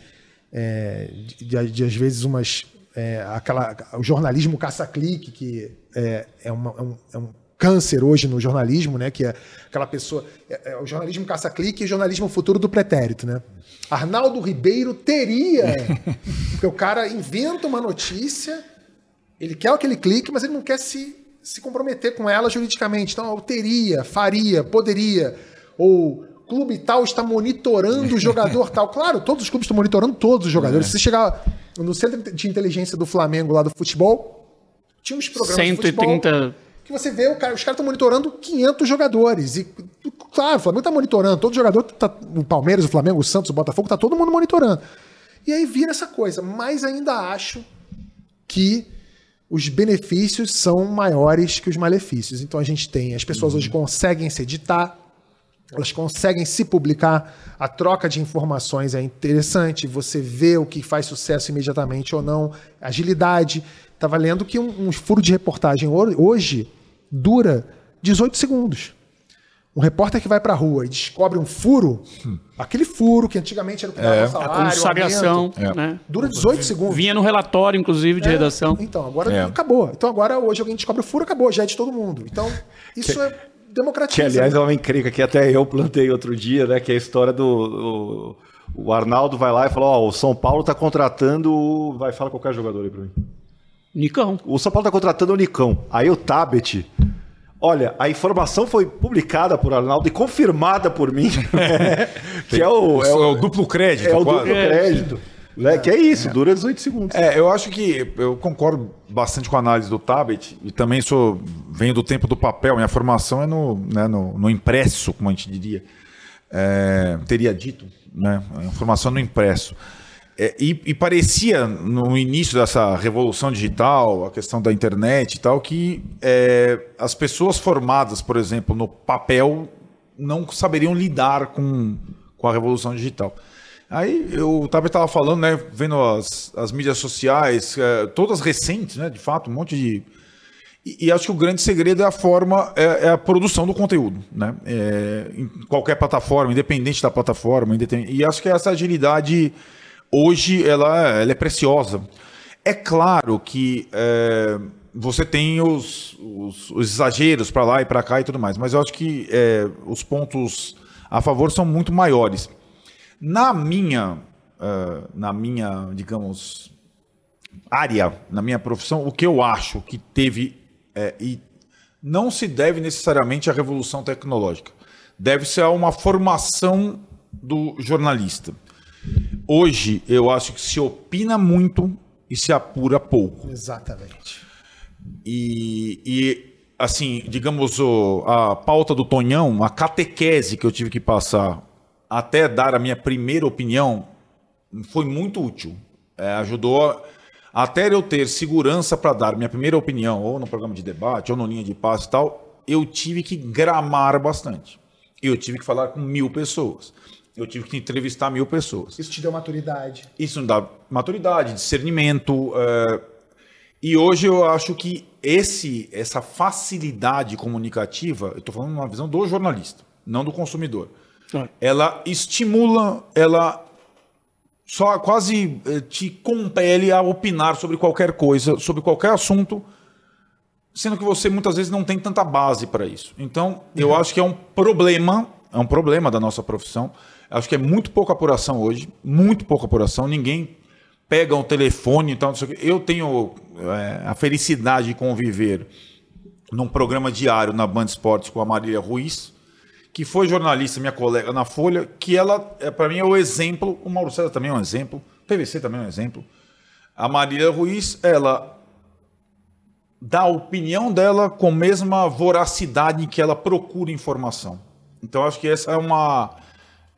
é, de, de, de, às vezes umas é, aquela o jornalismo caça-clique que é, é, uma, é, um, é um câncer hoje no jornalismo, né? Que é aquela pessoa. É, é o jornalismo caça-clique e o jornalismo futuro do pretérito, né? Arnaldo Ribeiro teria. porque o cara inventa uma notícia, ele quer aquele clique, mas ele não quer se, se comprometer com ela juridicamente. Então, teria, faria, poderia. Ou clube tal está monitorando o jogador tal. Claro, todos os clubes estão monitorando todos os jogadores. Se você chegar no centro de inteligência do Flamengo lá do futebol, tinha uns programas 130 de futebol que você vê, cara, os caras estão monitorando 500 jogadores. E, claro, o Flamengo está monitorando, todo jogador, tá, o Palmeiras, o Flamengo, o Santos, o Botafogo, tá todo mundo monitorando. E aí vira essa coisa. Mas ainda acho que os benefícios são maiores que os malefícios. Então a gente tem, as pessoas hoje conseguem se editar, elas conseguem se publicar, a troca de informações é interessante, você vê o que faz sucesso imediatamente ou não, agilidade. Estava lendo que um, um, furo de reportagem hoje dura 18 segundos. Um repórter que vai para a rua e descobre um furo, hum. aquele furo que antigamente era o que dava é. salário, a consagração, aumento, né? dura 18 segundos. Vinha no relatório, inclusive, de é. redação. Então, agora é. acabou. Então, agora hoje alguém descobre o furo, acabou, já é de todo mundo. Então, isso que, é democratiza. Que, aliás, é uma encrenca que até eu plantei outro dia, né? Que é a história do... O, o Arnaldo vai lá e fala, ó, oh, o São Paulo está contratando... Vai, fala qualquer jogador aí para mim. Nicão. O São Paulo está contratando o Nicão. Aí o Tabet. Olha, a informação foi publicada por Arnaldo e confirmada por mim. que é o, é o, é o, duplo crédito. É o quase. duplo crédito. É, que é isso, é. dura 18 segundos. É, eu acho que eu concordo bastante com a análise do Tabet e também sou venho do tempo do papel. Minha formação é no, né, no, no impresso, como a gente diria. É, teria dito, né? A formação no impresso. É, e, e, parecia, no início dessa revolução digital, a questão da internet e tal, que é, as pessoas formadas, por exemplo, no papel, não saberiam lidar com, com a revolução digital. Aí eu estava falando, né, vendo as, as mídias sociais, é, todas recentes, né, de fato, um monte de. E, e acho que o grande segredo é a forma, é, é a produção do conteúdo, né? É, em qualquer plataforma, independente da plataforma, independente, e acho que essa agilidade hoje ela, ela é preciosa. É claro que é, você tem os, os, os exageros para lá e para cá e tudo mais, mas eu acho que é, os pontos a favor são muito maiores. Na minha, uh, na minha, digamos, área, na minha profissão, o que eu acho que teve é, e não se deve necessariamente à revolução tecnológica, deve ser a uma formação do jornalista. Hoje, eu acho que se opina muito e se apura pouco. Exatamente. E, e assim, digamos, o, a pauta do Tonhão, a catequese que eu tive que passar até dar a minha primeira opinião, foi muito útil. É, ajudou até eu ter segurança para dar minha primeira opinião, ou no programa de debate, ou no linha de passe e tal, eu tive que gramar bastante. Eu tive que falar com mil pessoas. Eu tive que entrevistar mil pessoas. Isso te deu maturidade. Isso me dá maturidade, discernimento. Uh, e hoje eu acho que esse, essa facilidade comunicativa, eu estou falando uma visão do jornalista, não do consumidor. É. Ela estimula, ela só quase eh, te compele a opinar sobre qualquer coisa, sobre qualquer assunto, sendo que você muitas vezes não tem tanta base para isso. Então, eu uhum. acho que é um problema, é um problema da nossa profissão Acho que é muito pouca apuração hoje, muito pouca apuração. Ninguém pega um telefone e tal. Eu tenho é, a felicidade de conviver num programa diário na Band Esportes com a Marília Ruiz, que foi jornalista, minha colega na Folha, que ela, é, para mim, é o exemplo. O Mauro César também é um exemplo. PVC também é um exemplo. A Marília Ruiz, ela dá a opinião dela com a mesma voracidade que ela procura informação. Então, acho que essa é uma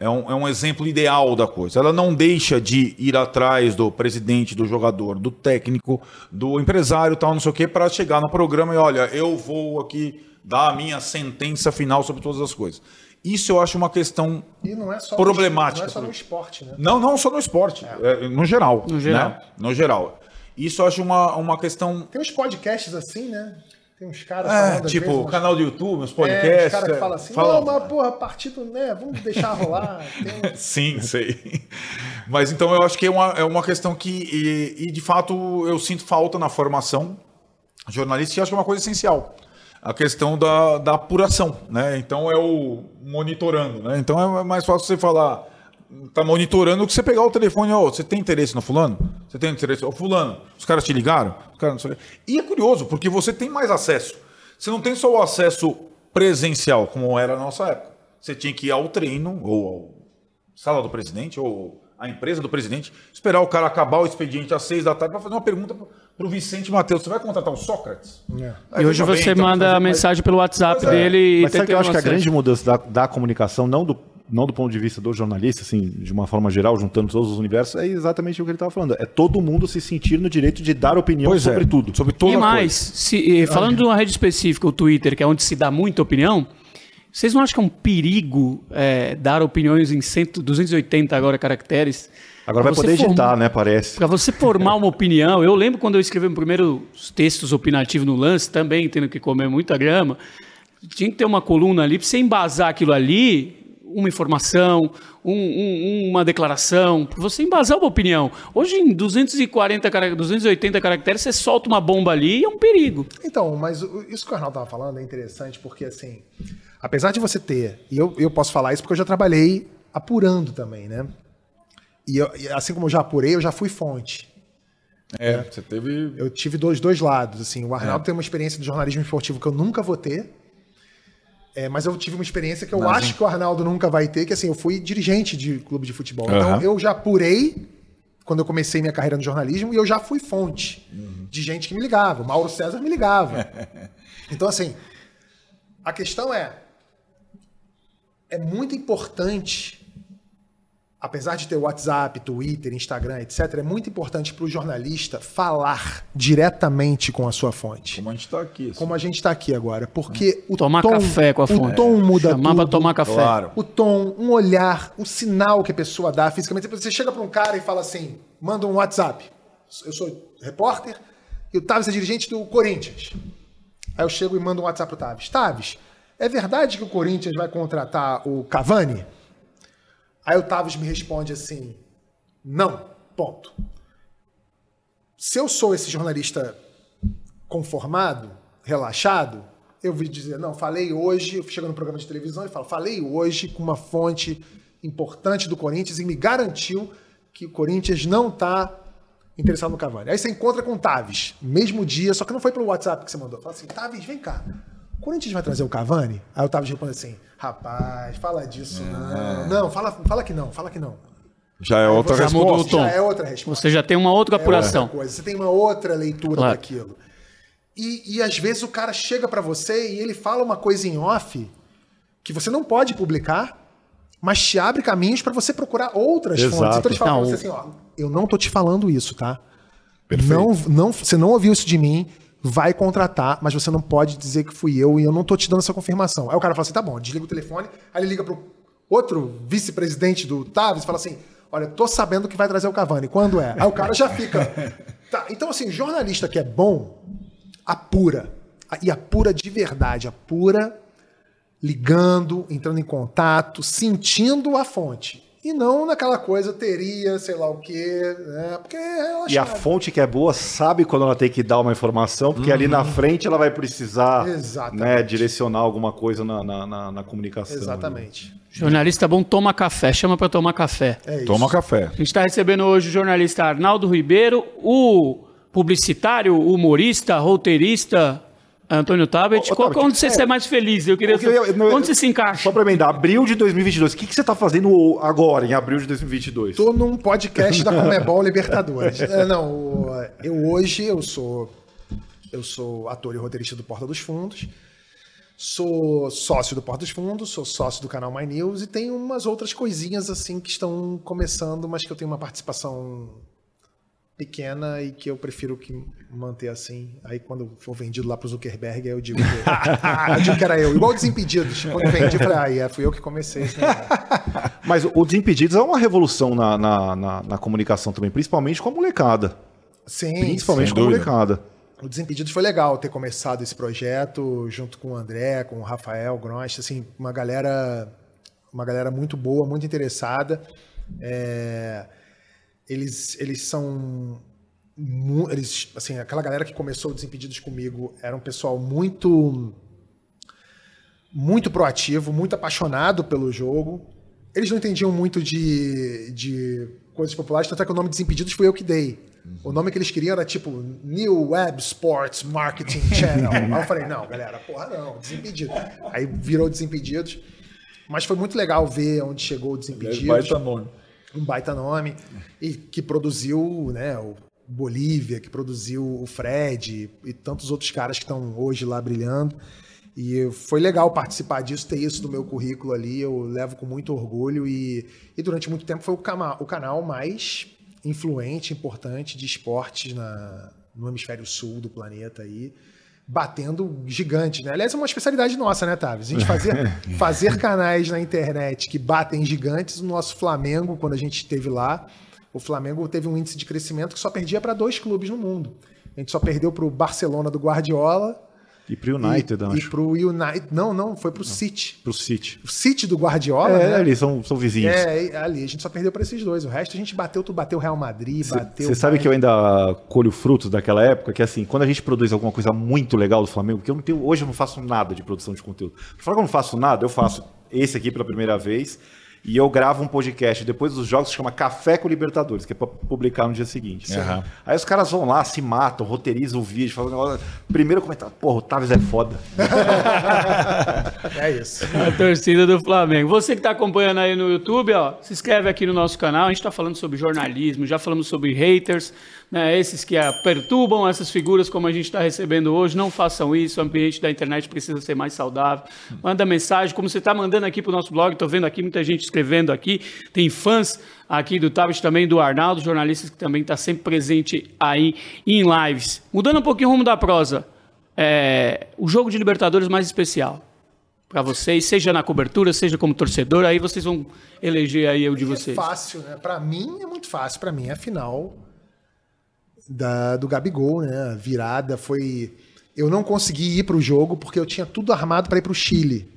é um, é um exemplo ideal da coisa. Ela não deixa de ir atrás do presidente, do jogador, do técnico, do empresário, tal, não sei o quê, para chegar no programa e olha, eu vou aqui dar a minha sentença final sobre todas as coisas. Isso eu acho uma questão E não é só problemática. No, não é só no esporte, né? Não, não só no esporte, é, no geral. No geral. né? No geral. Isso eu acho uma, uma questão. Tem uns podcasts assim, né? Tem uns caras É, às tipo, vezes, o canal do YouTube, os É, podcasts. os caras que falam assim, falam- não, mas porra, partido, né? Vamos deixar rolar. Tem- Sim, sei. Mas então eu acho que é uma, é uma questão que, e, e, de fato, eu sinto falta na formação jornalística e acho que é uma coisa essencial. A questão da, da apuração, né? Então é o monitorando, né? Então é mais fácil você falar, tá monitorando que você pegar o telefone, ó, você tem interesse no fulano? Você tem interesse? Ô, fulano, os caras te ligaram? Os caras não sei o quê. E é curioso, porque você tem mais acesso. Você não tem só o acesso presencial, como era na nossa época. Você tinha que ir ao treino, ou ao sala do presidente ou a empresa do presidente, esperar o cara acabar o expediente às seis da tarde para fazer uma pergunta para o Vicente Matheus. Você vai contratar o Sócrates? Aí E hoje tudo bem, você então, manda fazer- a mensagem pelo WhatsApp Pois é. dele e Mas sabe que eu acho que a grande mudança da, da comunicação, não do, não do ponto de vista do jornalista, assim, de uma forma geral, juntando todos os universos, é exatamente o que ele estava falando. É todo mundo se sentir no direito de dar opinião Pois sobre é, tudo. Sobre toda E mais, se- falando de uma rede específica, o Twitter, que é onde se dá muita opinião, vocês não acham que é um perigo eh, dar opiniões em 100, 280 agora caracteres? Agora Pra vai poder editar, formar- né? Parece. Para você formar uma opinião, eu lembro quando eu escrevi meus primeiros textos opinativos no lance, também tendo que comer muita grama, tinha que ter uma coluna ali para você embasar aquilo ali, uma informação, um- um- uma declaração, para você embasar uma opinião. Hoje, em 240, cara- 280 caracteres, você solta uma bomba ali e é um perigo. Então, mas isso que o Arnaldo estava falando é interessante porque, assim, apesar de você ter, e eu, eu posso falar isso porque eu já trabalhei apurando também, né? E, eu- e assim como eu já apurei, eu já fui fonte. É, você teve. Eu tive dois, dois lados, assim. O Arnaldo tem uma experiência de jornalismo esportivo que eu nunca vou ter. É, mas eu tive uma experiência que eu Mas, acho hein? que o Arnaldo nunca vai ter, que assim, eu fui dirigente de clube de futebol. Então Aham. eu já apurei quando eu comecei minha carreira no jornalismo e eu já fui fonte Uhum. de gente que me ligava. O Mauro César me ligava. então, assim, a questão é: é muito importante apesar de ter WhatsApp, Twitter, Instagram, etc., é muito importante para o jornalista falar diretamente com a sua fonte. Como a gente está aqui. assim. Como a gente está aqui agora. Porque o Tomar tom, café com a o fonte. tom muda Chamar tudo. pra tomar café. Claro. O tom, um olhar, um sinal que a pessoa dá fisicamente. Você chega para um cara e fala assim, manda um WhatsApp. Eu sou repórter e o Tavis é dirigente do Corinthians. Aí eu chego e mando um WhatsApp pro Tavis. Tavis, é verdade que o Corinthians vai contratar o Cavani? Aí o Tavis me responde assim: não, ponto. Se eu sou esse jornalista conformado, relaxado, eu vou dizer, não, falei hoje, eu chego no programa de televisão e falo, falei hoje com uma fonte importante do Corinthians e me garantiu que o Corinthians não está interessado no Cavani. Aí você encontra com o Tavis, mesmo dia, só que não foi pelo WhatsApp que você mandou. Fala assim, Tavis, vem cá. O Corinthians vai trazer o Cavani? Aí o Tavis responde assim, rapaz, fala disso não. Não, fala, fala que não, fala que não. Já é outra já mudou resposta. o tom. Já é outra resposta. Você já tem uma outra É apuração. outra coisa. Você tem uma outra leitura Claro. daquilo. E, e às vezes o cara chega pra você e ele fala uma coisa em off que você não pode publicar, mas te abre caminhos pra você procurar outras Exato. fontes. Então eles falam Não, pra você assim, ó, eu não tô te falando isso, tá? Não, não, você não ouviu isso de mim, vai contratar, mas você não pode dizer que fui eu e eu não tô te dando essa confirmação. Aí o cara fala assim, tá bom, desliga o telefone, aí ele liga pro outro vice-presidente do Tavis e fala assim, olha, tô sabendo que vai trazer o Cavani, quando é? Aí o cara já fica... Tá, então assim, jornalista que é bom, apura. E apura de verdade, apura ligando, entrando em contato, sentindo a fonte. E não naquela coisa, teria, sei lá o quê, né? Porque é relaxado. E a fonte que é boa sabe quando ela tem que dar uma informação, porque ali na frente ela vai precisar né, direcionar alguma coisa na, na, na- na comunicação. Exatamente. Jornalista bom toma café, chama pra tomar café. É isso. Toma café. A gente está recebendo hoje o jornalista Arnaldo Ribeiro, o publicitário, humorista, roteirista, Antônio Tabet, Ô, qual- Tabet, onde você é. é mais feliz? Eu queria eu ia- saber. não, eu- Onde você se encaixa? Só pra emendar, abril de 2022. O que, que você tá fazendo agora, em abril de 2022? Tô num podcast da Comebol Libertadores. É, não, eu hoje eu sou eu sou ator e roteirista do Porta dos Fundos. Sou sócio do Porta dos Fundos, sou sócio do canal My News e tenho umas outras coisinhas assim que estão começando, mas que eu tenho uma participação pequena e que eu prefiro que manter assim. Aí quando for vendido lá pro Zuckerberg, aí eu digo que, eu digo que era eu. Igual Desimpedidos. Quando vendi, eu falei, ah, é, fui eu que comecei. Mas o Desimpedidos é uma revolução na, na, na- na comunicação também, principalmente com a molecada. Sim, Principalmente com a molecada. O Desimpedidos foi legal ter começado esse projeto junto com o André, com o Rafael Gross, assim, uma galera, uma galera muito boa, muito interessada. É, eles, eles são eles, assim, aquela galera que começou o Desimpedidos comigo era um pessoal muito muito proativo, muito apaixonado pelo jogo. Eles não entendiam muito de, de coisas populares, tanto é que o nome Desimpedidos foi eu que dei. O nome que eles queriam era tipo New Web Sports Marketing Channel. Aí eu falei, não, galera, porra não, Desimpedidos. Aí virou Desimpedidos. Mas foi muito legal ver onde chegou o Desimpedidos Baita nome. Um baita nome, e que produziu né, o Bolívia, que produziu o Fred e tantos outros caras que estão hoje lá brilhando. E foi legal participar disso, ter isso no meu currículo ali, eu levo com muito orgulho e, e durante muito tempo foi o, cama- o canal mais influente, importante de esportes na, no hemisfério sul do planeta aí, batendo gigantes, né? Aliás, é uma especialidade nossa, né, Tavis? A gente fazer, fazer canais na internet que batem gigantes. O nosso Flamengo, quando a gente esteve lá, o Flamengo teve um índice de crescimento que só perdia para dois clubes no mundo. A gente só perdeu para o Barcelona do Guardiola E pro United, e, acho. e para o United. Não, não, foi para o City. Pro City. O City do Guardiola, É, né? eles são, são vizinhos. É, ali a gente só perdeu para esses dois. O resto a gente bateu, tu bateu o Real Madrid, bateu. Você sabe que eu ainda colho frutos daquela época, que assim, quando a gente produz alguma coisa muito legal do Flamengo, porque eu não tenho, hoje eu não faço nada de produção de conteúdo. Pra falar que eu não faço nada, eu faço esse aqui pela primeira vez e eu gravo um podcast depois dos jogos que chama Café com Libertadores, que é pra publicar no dia seguinte. Aham. Aí os caras vão lá, se matam, roteirizam o vídeo, falam, "Olha, primeiro comentário, porra, o Taves é foda. É isso. A torcida do Flamengo. Você que está acompanhando aí no YouTube, ó, se inscreve aqui no nosso canal. A gente está falando sobre jornalismo, já falamos sobre haters, né? Esses que perturbam essas figuras como a gente está recebendo hoje. Não façam isso. O ambiente da internet precisa ser mais saudável. Manda mensagem, como você está mandando aqui para o nosso blog. Estou vendo aqui muita gente escrevendo aqui. Tem fãs aqui do Tabet também, do Arnaldo, jornalistas que também está sempre presente aí em lives. Mudando um pouquinho o rumo da prosa. É, o jogo de Libertadores mais especial para vocês, seja na cobertura, seja como torcedor, aí vocês vão eleger aí o de É vocês. fácil, né? Pra mim é muito fácil. Pra mim é a final da, do Gabigol, né? A virada foi. Eu não consegui ir pro jogo porque eu tinha tudo armado pra ir pro Chile.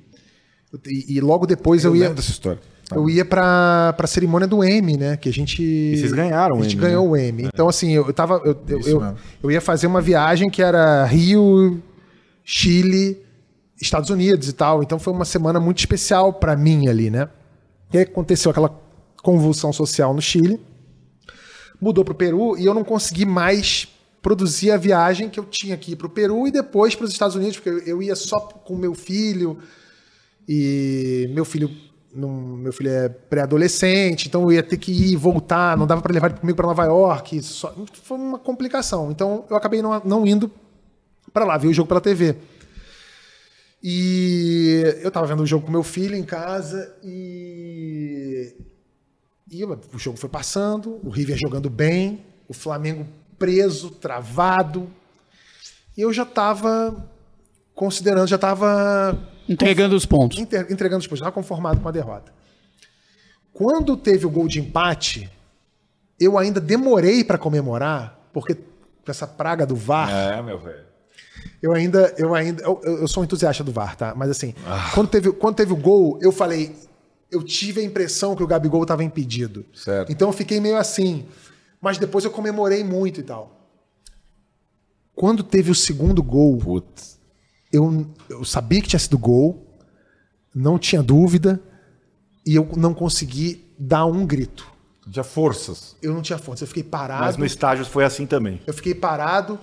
E, e logo depois eu, Eu ia. dessa história. Eu ia pra, pra cerimônia do M, né? Que a gente. E vocês ganharam o A gente ganhou o M. Então, assim, eu, tava. Eu, eu, eu, eu ia fazer uma viagem que era Rio, Chile, Estados Unidos e tal. Então foi uma semana muito especial pra mim ali, né? E aí aconteceu aquela convulsão social no Chile. Mudou pro Peru e eu não consegui mais produzir a viagem que eu tinha que ir pro Peru e depois para os Estados Unidos, porque eu- ia só com meu filho e meu filho meu filho é pré-adolescente, então eu ia ter que ir voltar, não dava para levar ele comigo para Nova York, só- foi uma complicação. Então eu acabei não, não indo para lá ver o jogo pela TV. E eu tava vendo o jogo com meu filho em casa e e o jogo foi passando, o River jogando bem, o Flamengo preso, travado. E eu já estava considerando, já estava Entregando os pontos. Inter- entregando os pontos, já conformado com a derrota. Quando teve o gol de empate, eu ainda demorei para comemorar, porque com essa praga do VAR, É, meu velho. eu ainda, eu ainda, eu, eu- eu sou um entusiasta do VAR, tá? Mas assim, Ah. quando, teve, quando teve o gol, eu falei, eu tive a impressão que o Gabigol estava impedido. Certo. Então eu fiquei meio assim, mas depois eu comemorei muito e tal. Quando teve o segundo gol, Putz. eu, eu sabia que tinha sido gol, não tinha dúvida, e eu não consegui dar um grito. Tinha forças. Eu não tinha força, eu fiquei parado. Mas no estágio foi assim também. Eu fiquei parado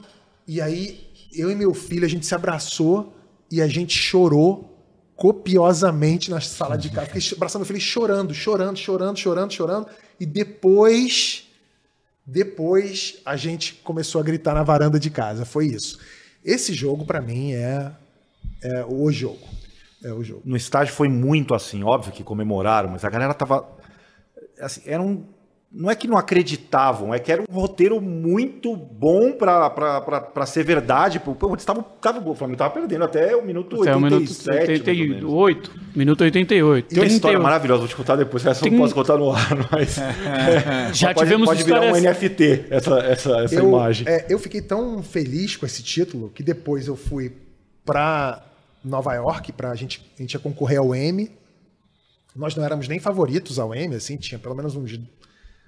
e aí eu e meu filho, a gente se abraçou e a gente chorou copiosamente na sala de casa. Fiquei abraçando meu filho chorando, chorando, chorando, chorando, chorando. E depois, depois a gente começou a gritar na varanda de casa. Foi isso. Esse jogo, pra mim, é, é o jogo. É o jogo. No estádio foi muito assim, óbvio que comemoraram, mas a galera tava. Assim, era um. Não é que não acreditavam, é que era um roteiro muito bom pra ser verdade. Pô, tavam- tava, o Flamengo tava perdendo até o minuto Até o minuto 87. mais ou menos. 88. Minuto 88. Tem uma história 38. maravilhosa, vou te contar depois. Essa eu Tem- não posso contar no ar, mas. Já pode, tivemos pode virar um NFT, essa, essa, essa eu, imagem. é, eu fiquei tão feliz com esse título que depois eu fui pra Nova York, pra gente, a gente ia concorrer ao M. Nós não éramos nem favoritos ao M, assim, tinha pelo menos uns,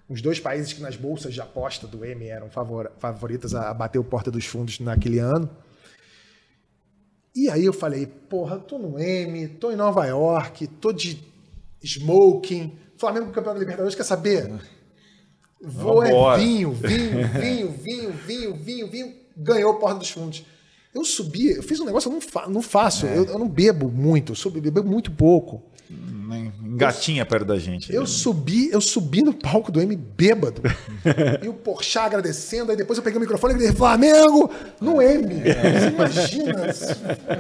uns dois países que nas bolsas de aposta do M eram favor, favoritas a, bater o porta dos fundos naquele ano. E aí eu falei, porra, tô no M, tô em Nova York, tô de smoking, Flamengo campeão da Libertadores, quer saber? Vou é Vambora. vinho, vinho, vinho, vinho, vinho, vinho, vinho, ganhou o porta dos fundos. Eu subi, eu fiz um negócio, eu não, fa- não faço, eu, eu não bebo muito, eu subi, bebo muito pouco. Nem- Engatinha perto da gente. Eu subi, eu subi no palco do M bêbado. e o Porchat agradecendo, aí depois eu peguei o microfone e gritei, Flamengo no M. Você imagina?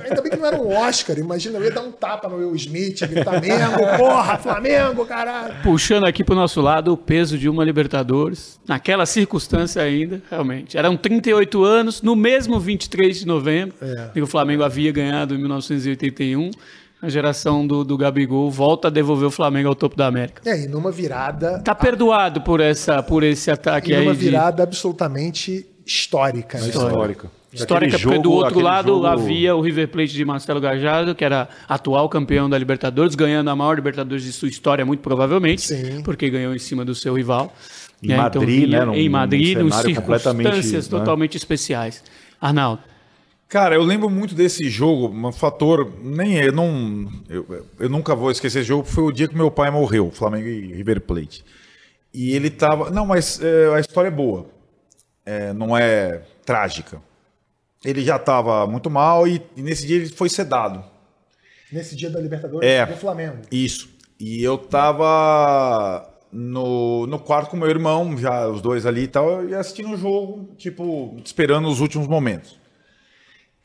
Ainda bem que não era um Oscar, imagina, eu ia dar um tapa no Will Smith, gritar Mengo, porra, Flamengo, caralho. Puxando aqui pro nosso lado o peso de uma Libertadores, naquela circunstância ainda, realmente. Eram 38 anos, no mesmo 23 de novembro, É. que o Flamengo havia ganhado em 1981. A geração do, do Gabigol volta a devolver o Flamengo ao topo da América. É, e numa virada, Tá perdoado por, essa, por esse ataque e aí. numa de- virada absolutamente histórica. né? Histórica. Histórica, Aquele porque do outro lado jogo- havia o River Plate de Marcelo Gajardo, que era atual campeão da Libertadores, ganhando a maior Libertadores de sua história, muito provavelmente, Sim. porque ganhou em cima do seu rival. Em né? Madrid, vinha né, num- em Madrid, num em circunstâncias né? totalmente especiais. Arnaldo, Cara, eu lembro muito desse jogo, um fator, nem eu não, eu, eu nunca vou esquecer esse jogo, foi o dia que meu pai morreu, Flamengo e River Plate. E ele tava, não, mas é, a história é boa, É, não é trágica. Ele já estava muito mal e, e nesse dia ele foi sedado. Nesse dia da Libertadores É. do Flamengo. Isso. E eu tava no, no quarto com meu irmão, já os dois ali e tal, e assistindo o jogo, tipo, esperando os últimos momentos.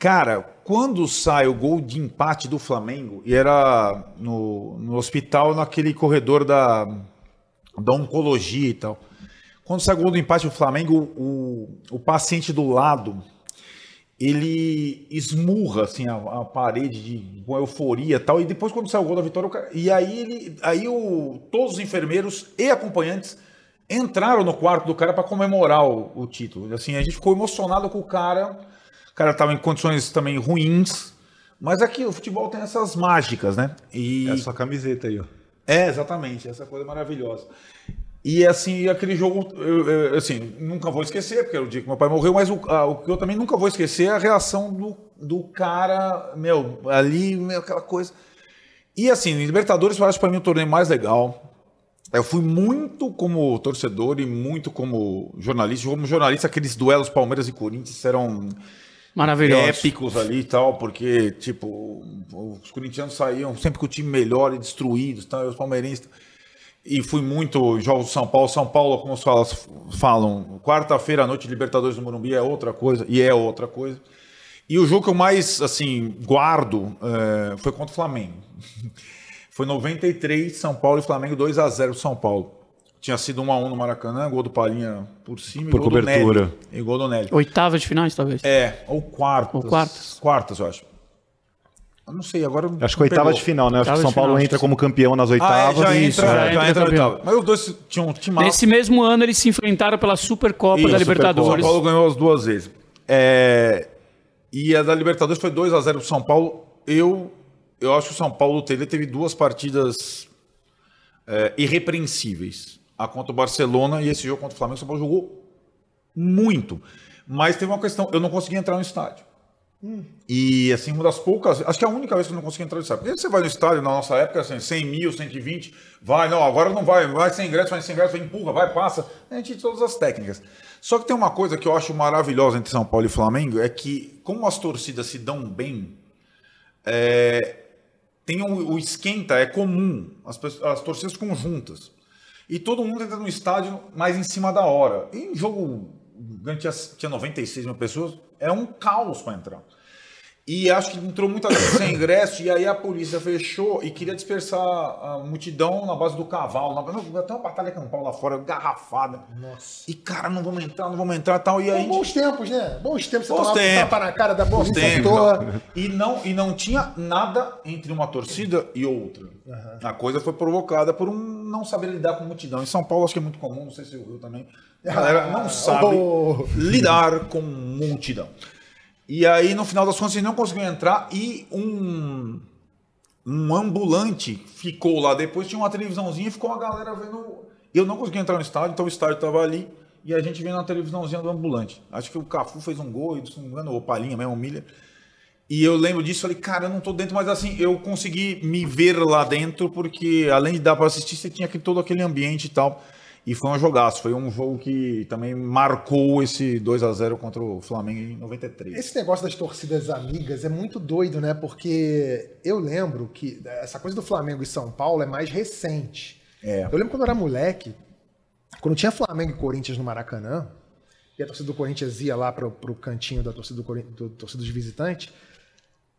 Cara, quando sai o gol de empate do Flamengo, e era no, no hospital, naquele corredor da, da oncologia e tal. Quando sai o gol do empate do Flamengo, o, o paciente do lado, ele esmurra assim a, a parede de, com euforia e tal e depois quando sai o gol da vitória cara- e aí ele aí o, todos os enfermeiros e acompanhantes entraram no quarto do cara para comemorar o, o título assim a gente ficou emocionado com o cara o cara estava em condições também ruins mas aqui o futebol tem essas mágicas né e Essa camiseta aí, ó. é, exatamente, essa coisa maravilhosa. E assim, aquele jogo, eu, eu, assim, nunca vou esquecer, porque era o dia que meu pai morreu, mas o, a- o que eu também nunca vou esquecer é a reação do, do cara, meu, ali, meu, aquela coisa. E assim, Libertadores eu acho para mim o torneio mais legal. Eu fui muito como torcedor e muito como jornalista. Como jornalista, aqueles duelos Palmeiras e Corinthians eram maravilhoso. épicos ali e tal, porque, tipo, os corintianos saíam sempre com o time melhor e destruídos, tá? os palmeirenses. E fui muito jogos do São Paulo. São Paulo, como os falas- falam, quarta-feira à noite, Libertadores do Morumbi é outra coisa, e é outra coisa. E o jogo que eu mais, assim, guardo eh, foi contra o Flamengo. Foi 93, São Paulo e Flamengo, 2 a 0 São Paulo. Tinha sido 1 a 1 no Maracanã, gol do Palinha por cima Por e gol cobertura. do Nelly. E gol do Nelly. Oitava de finais, talvez. É, ou quartas. Ou quartas. Quartas, eu acho. Eu não sei, agora. Acho que oitava pegou. de final, né? Acho que Oitava o São Paulo final, entra como campeão nas Ah, é, oitavas. já Isso, entra, é. já já entra entra na campeão. oitava. Mas os dois tinham um time Nesse mesmo ano eles se enfrentaram pela Supercopa Isso, da São Libertadores. Paulo ganhou as duas vezes. É, E a da Libertadores foi 2 a 0 pro São Paulo. Eu, eu acho que o São Paulo teve, teve duas partidas é, irrepreensíveis. A contra o Barcelona e esse jogo contra o Flamengo. O São Paulo jogou muito. Mas teve uma questão, eu não consegui entrar no estádio. E assim, uma das poucas, acho que é a única vez que eu não consegui entrar no estádio. Porque você vai no estádio na nossa época, assim, 100 mil, 120, vai, não, agora não vai, vai sem ingresso, vai sem ingresso, vai, empurra, vai, passa. A gente tinha todas as técnicas. Só que tem uma coisa que eu acho maravilhosa entre São Paulo e Flamengo, é que como as torcidas se dão bem, é, tem um, o esquenta, é comum, as, as torcidas conjuntas. E todo mundo entra no estádio mais em cima da hora. E em jogo, tinha, tinha 96 mil pessoas, é um caos para entrar. E acho que entrou muita gente sem ingresso, e aí a polícia fechou e queria dispersar a multidão na base do cavalo. Na, até uma batalha campal lá fora, garrafada. Nossa. E cara, não vamos entrar, não vamos entrar tal. E aí. Bons tempos, né? Bons tempos você Bons tomava tempos. tapa na cara da boa não. E não, e não tinha nada entre uma torcida e outra. A coisa foi provocada por um não saber lidar com multidão. Em São Paulo acho que é muito comum, não sei se o Rio também. A galera não sabe oh. lidar com multidão. E aí, no final das contas, eles não conseguiram entrar e um, um ambulante ficou lá. Depois tinha uma televisãozinha e ficou a galera vendo. Eu não consegui entrar no estádio, então o estádio estava ali e a gente vendo a televisãozinha do ambulante. Acho que o Cafu fez um gol, e, se não me engano, o Palinha mesmo, Milha. E eu lembro disso, falei, cara, eu não tô dentro, mas assim, eu consegui me ver lá dentro, porque além de dar para assistir, você tinha que todo aquele ambiente e tal. E foi um jogaço, foi um jogo que também marcou esse 2 a 0 contra o Flamengo em 93. Esse negócio das torcidas amigas é muito doido, né? Porque eu lembro que essa coisa do Flamengo e São Paulo é mais recente. É. Eu lembro quando eu era moleque, quando tinha Flamengo e Corinthians no Maracanã, e a torcida do Corinthians ia lá pro, pro cantinho da torcida, do, do, torcida dos visitantes,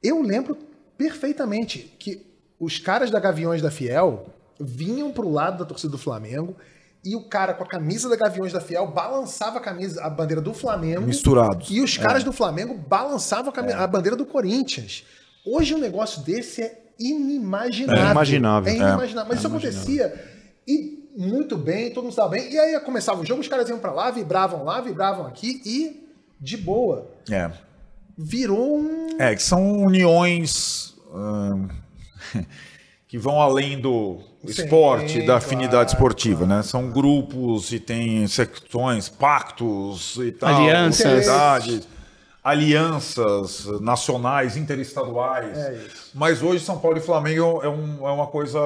eu lembro perfeitamente que os caras da Gaviões da Fiel vinham pro lado da torcida do Flamengo e o cara com a camisa da Gaviões da Fiel balançava a camisa, a bandeira do Flamengo. Misturados. E os caras do Flamengo balançavam a, cami- a bandeira do Corinthians. Hoje um negócio desse é inimaginável. É inimaginável. É inimaginável. Mas isso acontecia e muito bem, todo mundo estava bem. E aí começava o jogo, os caras iam pra lá, vibravam lá, vibravam aqui e de boa. É. Virou um. É, que são uniões hum, que vão além do Sim, esporte, da claro, afinidade esportiva, né? São grupos e tem secções, pactos e tal. Alianças. sociedades, alianças nacionais, interestaduais. É isso. Mas hoje São Paulo e Flamengo é, um- é uma coisa,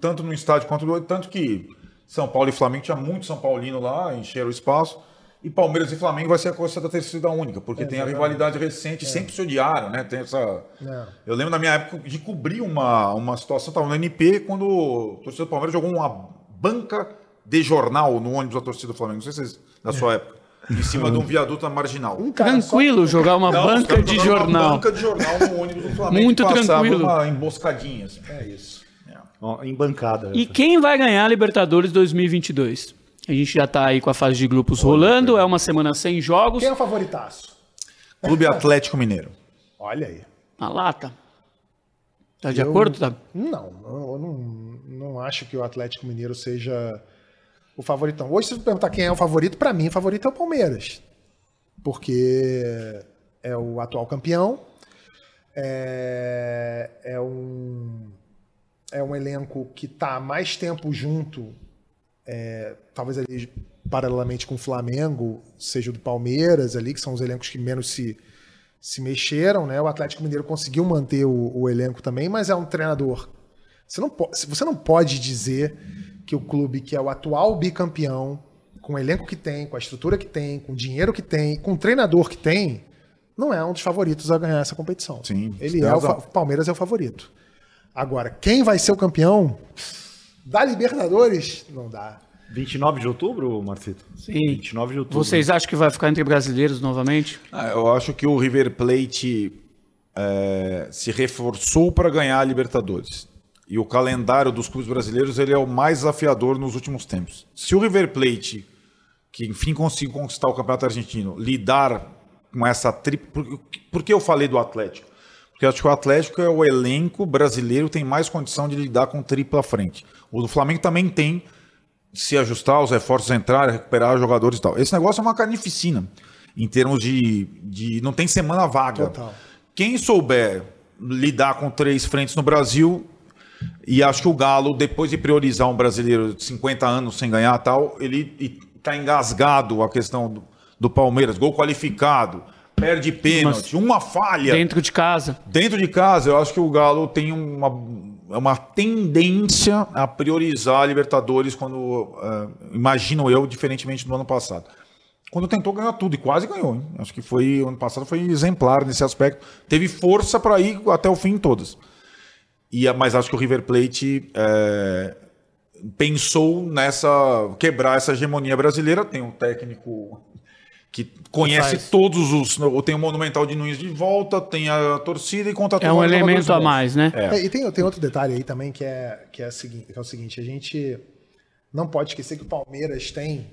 tanto no estádio quanto no outro, tanto que São Paulo e Flamengo tinha muito São Paulino lá, encheram o espaço. E Palmeiras e Flamengo vai ser a coisa da torcida única, porque tem a rivalidade recente, sempre se odiaram, né? Tem essa. É. Eu lembro na minha época de cobrir uma, uma situação, estava no NP, quando o torcedor do Palmeiras jogou uma banca de jornal no ônibus da torcida do Flamengo. Não sei se vocês, da sua época. Em cima de um viaduto na marginal. Um cara só- Tranquilo jogar uma Não, banca de jornal. Uma banca de jornal no ônibus do Flamengo. Muito tranquilo. Uma emboscadinha. Assim. É isso. Ó, em bancada. E quem vai ganhar a Libertadores 2022? A gente já tá aí com a fase de grupos rolando, é uma semana sem jogos. Quem é o favoritaço? Clube Atlético Mineiro. Olha aí. Na lata. Tá de Eu- acordo? Tá? Não, eu não, não acho que o Atlético Mineiro seja o favoritão. Hoje, se você perguntar quem é o favorito, pra mim, o favorito é o Palmeiras. Porque é o atual campeão, é, é um, é um elenco que está mais tempo junto, é, talvez ali paralelamente com o Flamengo, seja o do Palmeiras ali, que são os elencos que menos se, se mexeram, né? O Atlético Mineiro conseguiu manter o, o elenco também, mas é um treinador. Você não, po- você não pode dizer que o clube que é o atual bicampeão, com o elenco que tem, com a estrutura que tem, com o dinheiro que tem, com o treinador que tem, não é um dos favoritos a ganhar essa competição. Sim, Ele é o, o Palmeiras é o favorito. Agora, quem vai ser o campeão da Libertadores? Não dá. 29 de outubro, Marcito? Sim. 29 de outubro. Vocês acham que vai ficar entre brasileiros novamente? Ah, eu acho que o River Plate é, se reforçou para ganhar a Libertadores. E o calendário dos clubes brasileiros ele é o mais desafiador nos últimos tempos. Se o River Plate, que enfim conseguiu conquistar o Campeonato Argentino, lidar com essa tripla. Por, por que eu falei do Atlético? Porque eu acho que o Atlético é o elenco brasileiro que tem mais condição de lidar com tripla frente. O do Flamengo também tem, se ajustar, os reforços entrarem, recuperar os jogadores e tal. Esse negócio é uma carnificina, em termos de. de não tem semana vaga. Total. Quem souber lidar com três frentes no Brasil, e acho que o Galo, depois de priorizar um brasileiro de 50 anos sem ganhar tal, ele está engasgado a questão do, do Palmeiras, gol qualificado, perde pênalti, uma falha. Dentro de casa. Dentro de casa, eu acho que o Galo tem uma, uma tendência a priorizar a Libertadores quando, eh, imagino eu, diferentemente do ano passado. Quando tentou ganhar tudo e quase ganhou. Hein? Acho que foi ano passado foi exemplar nesse aspecto. Teve força para ir até o fim em todas. E, a- mas acho que o River Plate eh, pensou nessa quebrar essa hegemonia brasileira. Tem um técnico que conhece faz. todos os. Tem o Monumental de Nunes de volta, tem a torcida e contratou É um elemento a mais, né? É, e tem, tem outro detalhe aí também que é, que, é o seguinte, que é o seguinte: a gente não pode esquecer que o Palmeiras tem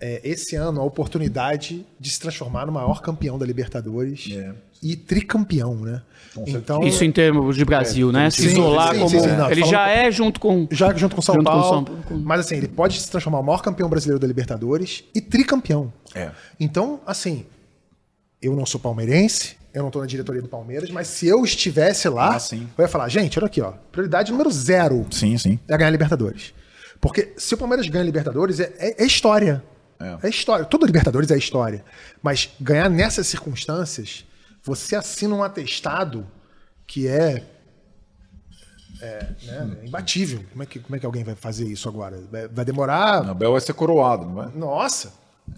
é, esse ano a oportunidade de se transformar no maior campeão da Libertadores É. e tricampeão, né? Então, Isso em termos de Brasil, né? Se isolar sim, como. sim, sim, não, ele já é junto com. já junto com São Junto com Paulo. São Paulo, com- Mas assim, ele pode se transformar no maior campeão brasileiro da Libertadores e tricampeão. É. Então, assim, eu não sou palmeirense, eu não tô na diretoria do Palmeiras, mas se eu estivesse lá, Ah, sim. eu ia falar, gente, olha aqui, ó, prioridade número zero Sim, sim. é ganhar Libertadores. Porque se o Palmeiras ganha Libertadores, é, é- é história. É. É. história. Todo Libertadores é história. Mas ganhar nessas circunstâncias, você assina um atestado que é, é, né, imbatível. Como é, que, como é que alguém vai fazer isso agora? Vai, vai demorar. Abel vai ser coroado, não vai? Nossa!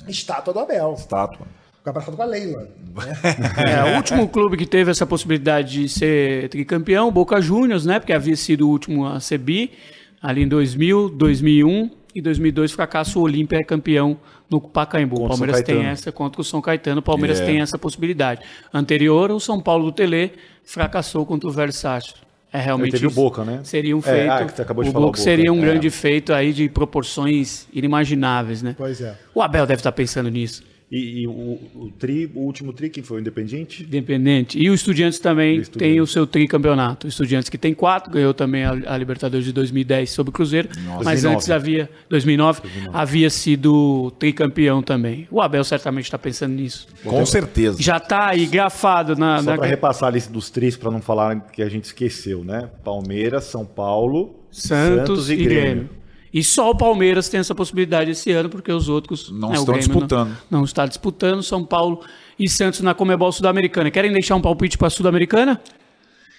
Estátua do Abel. Estátua. Fica abraçado com a Leila. né? É, o último clube que teve essa possibilidade de ser tricampeão, Boca Juniors, né? Porque havia sido o último a ser bi, ali em 2000, 2001 e 2002 fracasso o Olímpia é campeão no Pacaembu. O Palmeiras tem essa contra o São Caetano, o Palmeiras É. tem essa possibilidade. Anterior, o São Paulo do Tele fracassou contra o Versátil. É realmente teve o. Boca, né? Seria um É, feito. ah, que você acabou de o falar Boca. seria um É. grande feito aí de proporções inimagináveis, né? Pois é. O Abel deve estar pensando nisso. E, e o, o, tri, o último tri, quem foi o Independiente? Independente. E o Estudiantes também O Estudiantes. tem o seu tricampeonato. O Estudiantes que tem quatro, ganhou também a, a Libertadores de 2010 sobre o Cruzeiro. Mas 2009. antes havia, 2009, havia sido tricampeão também. O Abel certamente está pensando nisso. Com certeza. Já está aí grafado na. Só na- para repassar a lista dos tris, para não falar que a gente esqueceu, né? Palmeiras, São Paulo, Santos, e Grêmio. E só o Palmeiras tem essa possibilidade esse ano, porque os outros Não né, estão Grêmio disputando. Não, não está disputando. São Paulo e Santos na Comebol Sul-Americana. Querem deixar um palpite para a Sul-Americana?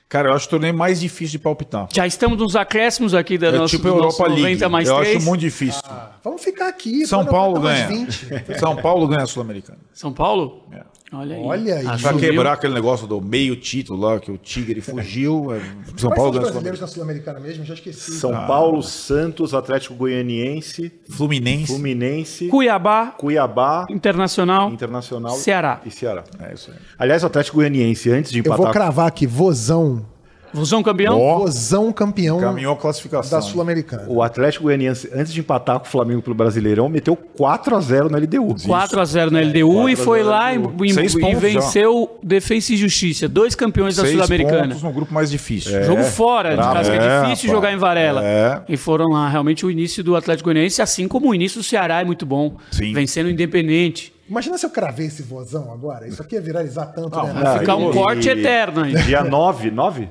Cara, eu acho o torneio mais difícil de palpitar. Já estamos nos acréscimos aqui da É nossa tipo a Europa League. 90 mais eu 3. acho muito difícil. Vamos ficar aqui. São Paulo ganha. 20. São Paulo ganha a Sul-Americana. São Paulo? É. Olha aí. Olha aí. Pra Assumiu. quebrar aquele negócio do meio título lá, que o Tigre fugiu. é, São Quais Paulo a brasileiros na Sul-Americana mesmo? Já esqueci. São Paulo, Santos, Atlético Goianiense, Fluminense. Fluminense, Cuiabá, Cuiabá, Internacional. Internacional Ceará. e Ceará. É isso aí. Aliás, o Atlético Goianiense, antes de Eu vou empatar cravar aqui, Vozão. Vozão campeão? Ó, Vozão campeão caminhou a classificação. da Sul-Americana. O Atlético Goianiense, antes de empatar com o Flamengo pelo Brasileirão, meteu 4 a 0 na LDU. 4 a 0 na LDU e 4 a foi 0 lá e, LDU. e- e venceu Defensa e Justiça, dois campeões da Sul-Americana. no grupo mais difícil. Jogo fora, de casa que é É, difícil pá. jogar em Varela. É. E foram lá. Realmente o início do Atlético Goianiense, assim como o início do Ceará é muito bom. Sim. Vencendo o Independente. Imagina se eu cravei esse vozão agora. Isso aqui ia viralizar tanto, Não, né? vai ficar um e- corte eterno aí. Dia 9, 9?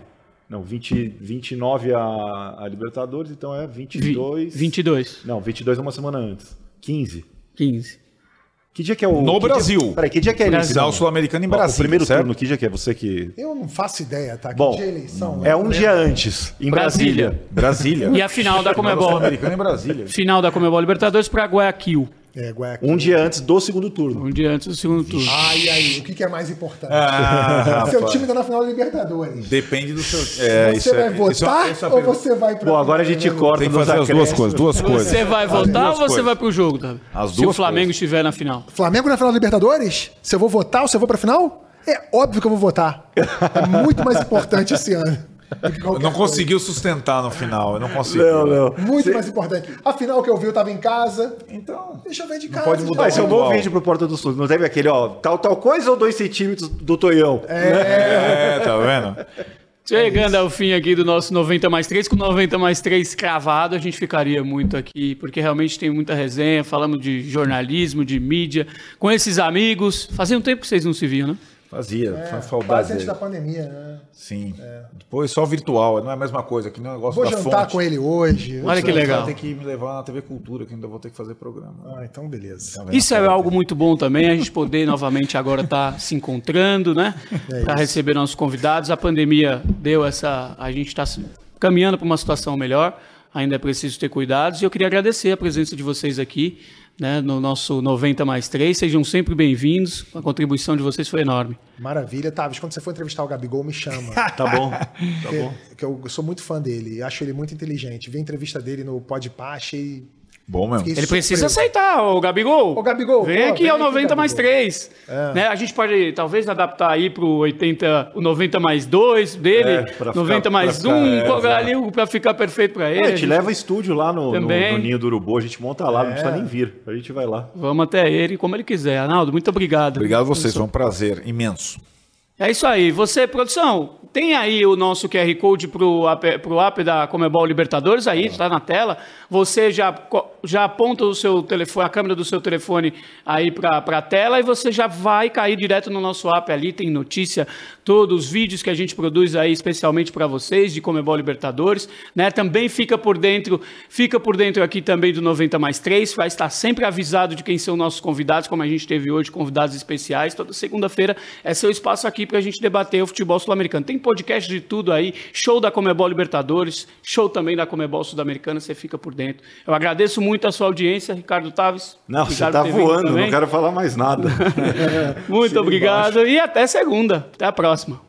Não, 20, 29 a, a Libertadores, então é Vi- 22. 22, Não, 22 é uma semana antes. 15. 15. Que dia que é o. No que dia- Brasil. Peraí, que dia que é Brasil. isso? Dá o Sul-Americano em Brasília, O primeiro certo? turno, que dia que é? Você que. Eu não faço ideia, tá? Que Bom, dia é eleição? É Eu um não dia lembro. antes, em Brasília. Brasília. Brasília. E a final da Comebol. Sul-Americana em Brasília. Final da Comebol Libertadores para Guayaquil. É, Guayaquil. Um dia antes do segundo turno. Um dia antes do segundo turno. Ai, aí, o que, que é mais importante? Ah, Seu rapaz. time tá na final da Libertadores. Depende do seu. É, você isso vai é- isso é- votar isso é- ou você vai pra. Bom, agora a gente corta Tem que fazer as duas coisas, duas coisas. Você vai votar ou duas você coisas. vai pro jogo, Davi? As Se o duas Flamengo coisas. estiver na final. Flamengo na final da Libertadores? Se eu vou votar ou se eu vou pra final? É óbvio que eu vou votar. É muito mais importante esse ano. Não coisa. conseguiu sustentar no final. Eu não consegui. Não, não. Muito mais importante. Afinal, que eu vi, eu tava em casa. Então. Deixa eu ver de casa. pode mudar Vai ser um bom Igual. vídeo pro Porta do Sul. Não teve aquele, ó, tal, tal coisa ou dois centímetros do Tonhão? É, tá vendo? Chegando ao fim aqui do nosso 90 mais 3, com 90 mais 3 cravado, a gente ficaria muito aqui, porque realmente tem muita resenha, falamos de jornalismo, de mídia, com esses amigos. Fazia um tempo que vocês não se viam, né? Fazia, É, foi quase saudade antes da pandemia, né? Sim. Depois só virtual, não é a mesma coisa, que não é um negócio Vou da jantar fonte. com ele hoje. Olha que legal. Vai ter que me levar na TV Cultura, que ainda vou ter que fazer programa. Ah, então beleza. Tá? Isso é algo muito bom também, a gente poder novamente agora estar se encontrando, né? É para isso. receber nossos convidados. A pandemia deu essa. A gente está caminhando para uma situação melhor, ainda é preciso ter cuidados. E eu queria agradecer a presença de vocês aqui, né, no nosso 90 mais 3. Sejam sempre bem-vindos. A contribuição de vocês foi enorme. Maravilha. Tavis, quando você for entrevistar o Gabigol, me chama. Tá bom, tá bom. que, eu sou muito fã dele. Acho ele muito inteligente. Vi a entrevista dele no Podpah, achei... Bom mesmo. Fiquei Ele precisa surpreso. aceitar, o Gabigol. Ô, Gabigol, Vem pô, aqui vem ao aqui, 90 mais Gabigol. 3. Né? A gente pode talvez adaptar aí pro 80, o 90 mais 2 dele, É, pra 90 ficar- mais pra 1, ficar, é, colocar exato. ali para ficar perfeito para ele. É, a gente leva estúdio lá no, no, Também. no Ninho do Urubu, a gente monta lá, não precisa nem vir. A gente vai lá. Vamos até ele como ele quiser. Arnaldo, muito obrigado. Obrigado a vocês, foi um prazer imenso. É isso aí. Você, produção, tem aí o nosso QR Code pro pro app da Comebol Libertadores aí, está na tela. Você já, já aponta o seu telefone, a câmera do seu telefone aí para a tela e você já vai cair direto no nosso app ali, tem notícia, todos os vídeos que a gente produz aí especialmente para vocês de Comebol Libertadores, né? Também fica por dentro, fica por dentro aqui também do 90 mais 3, vai estar sempre avisado de quem são nossos convidados, como a gente teve hoje, convidados especiais. Toda segunda-feira é seu espaço aqui para a gente debater o futebol sul-americano. Tem podcast de tudo aí, show da Comebol Libertadores, show também da Comebol Sul-Americana, você fica por dentro. Eu agradeço muito a sua audiência, Ricardo Taves. Não, Obrigado você tá vindo voando, também. não quero falar mais nada. Muito obrigado e até segunda. Até a próxima.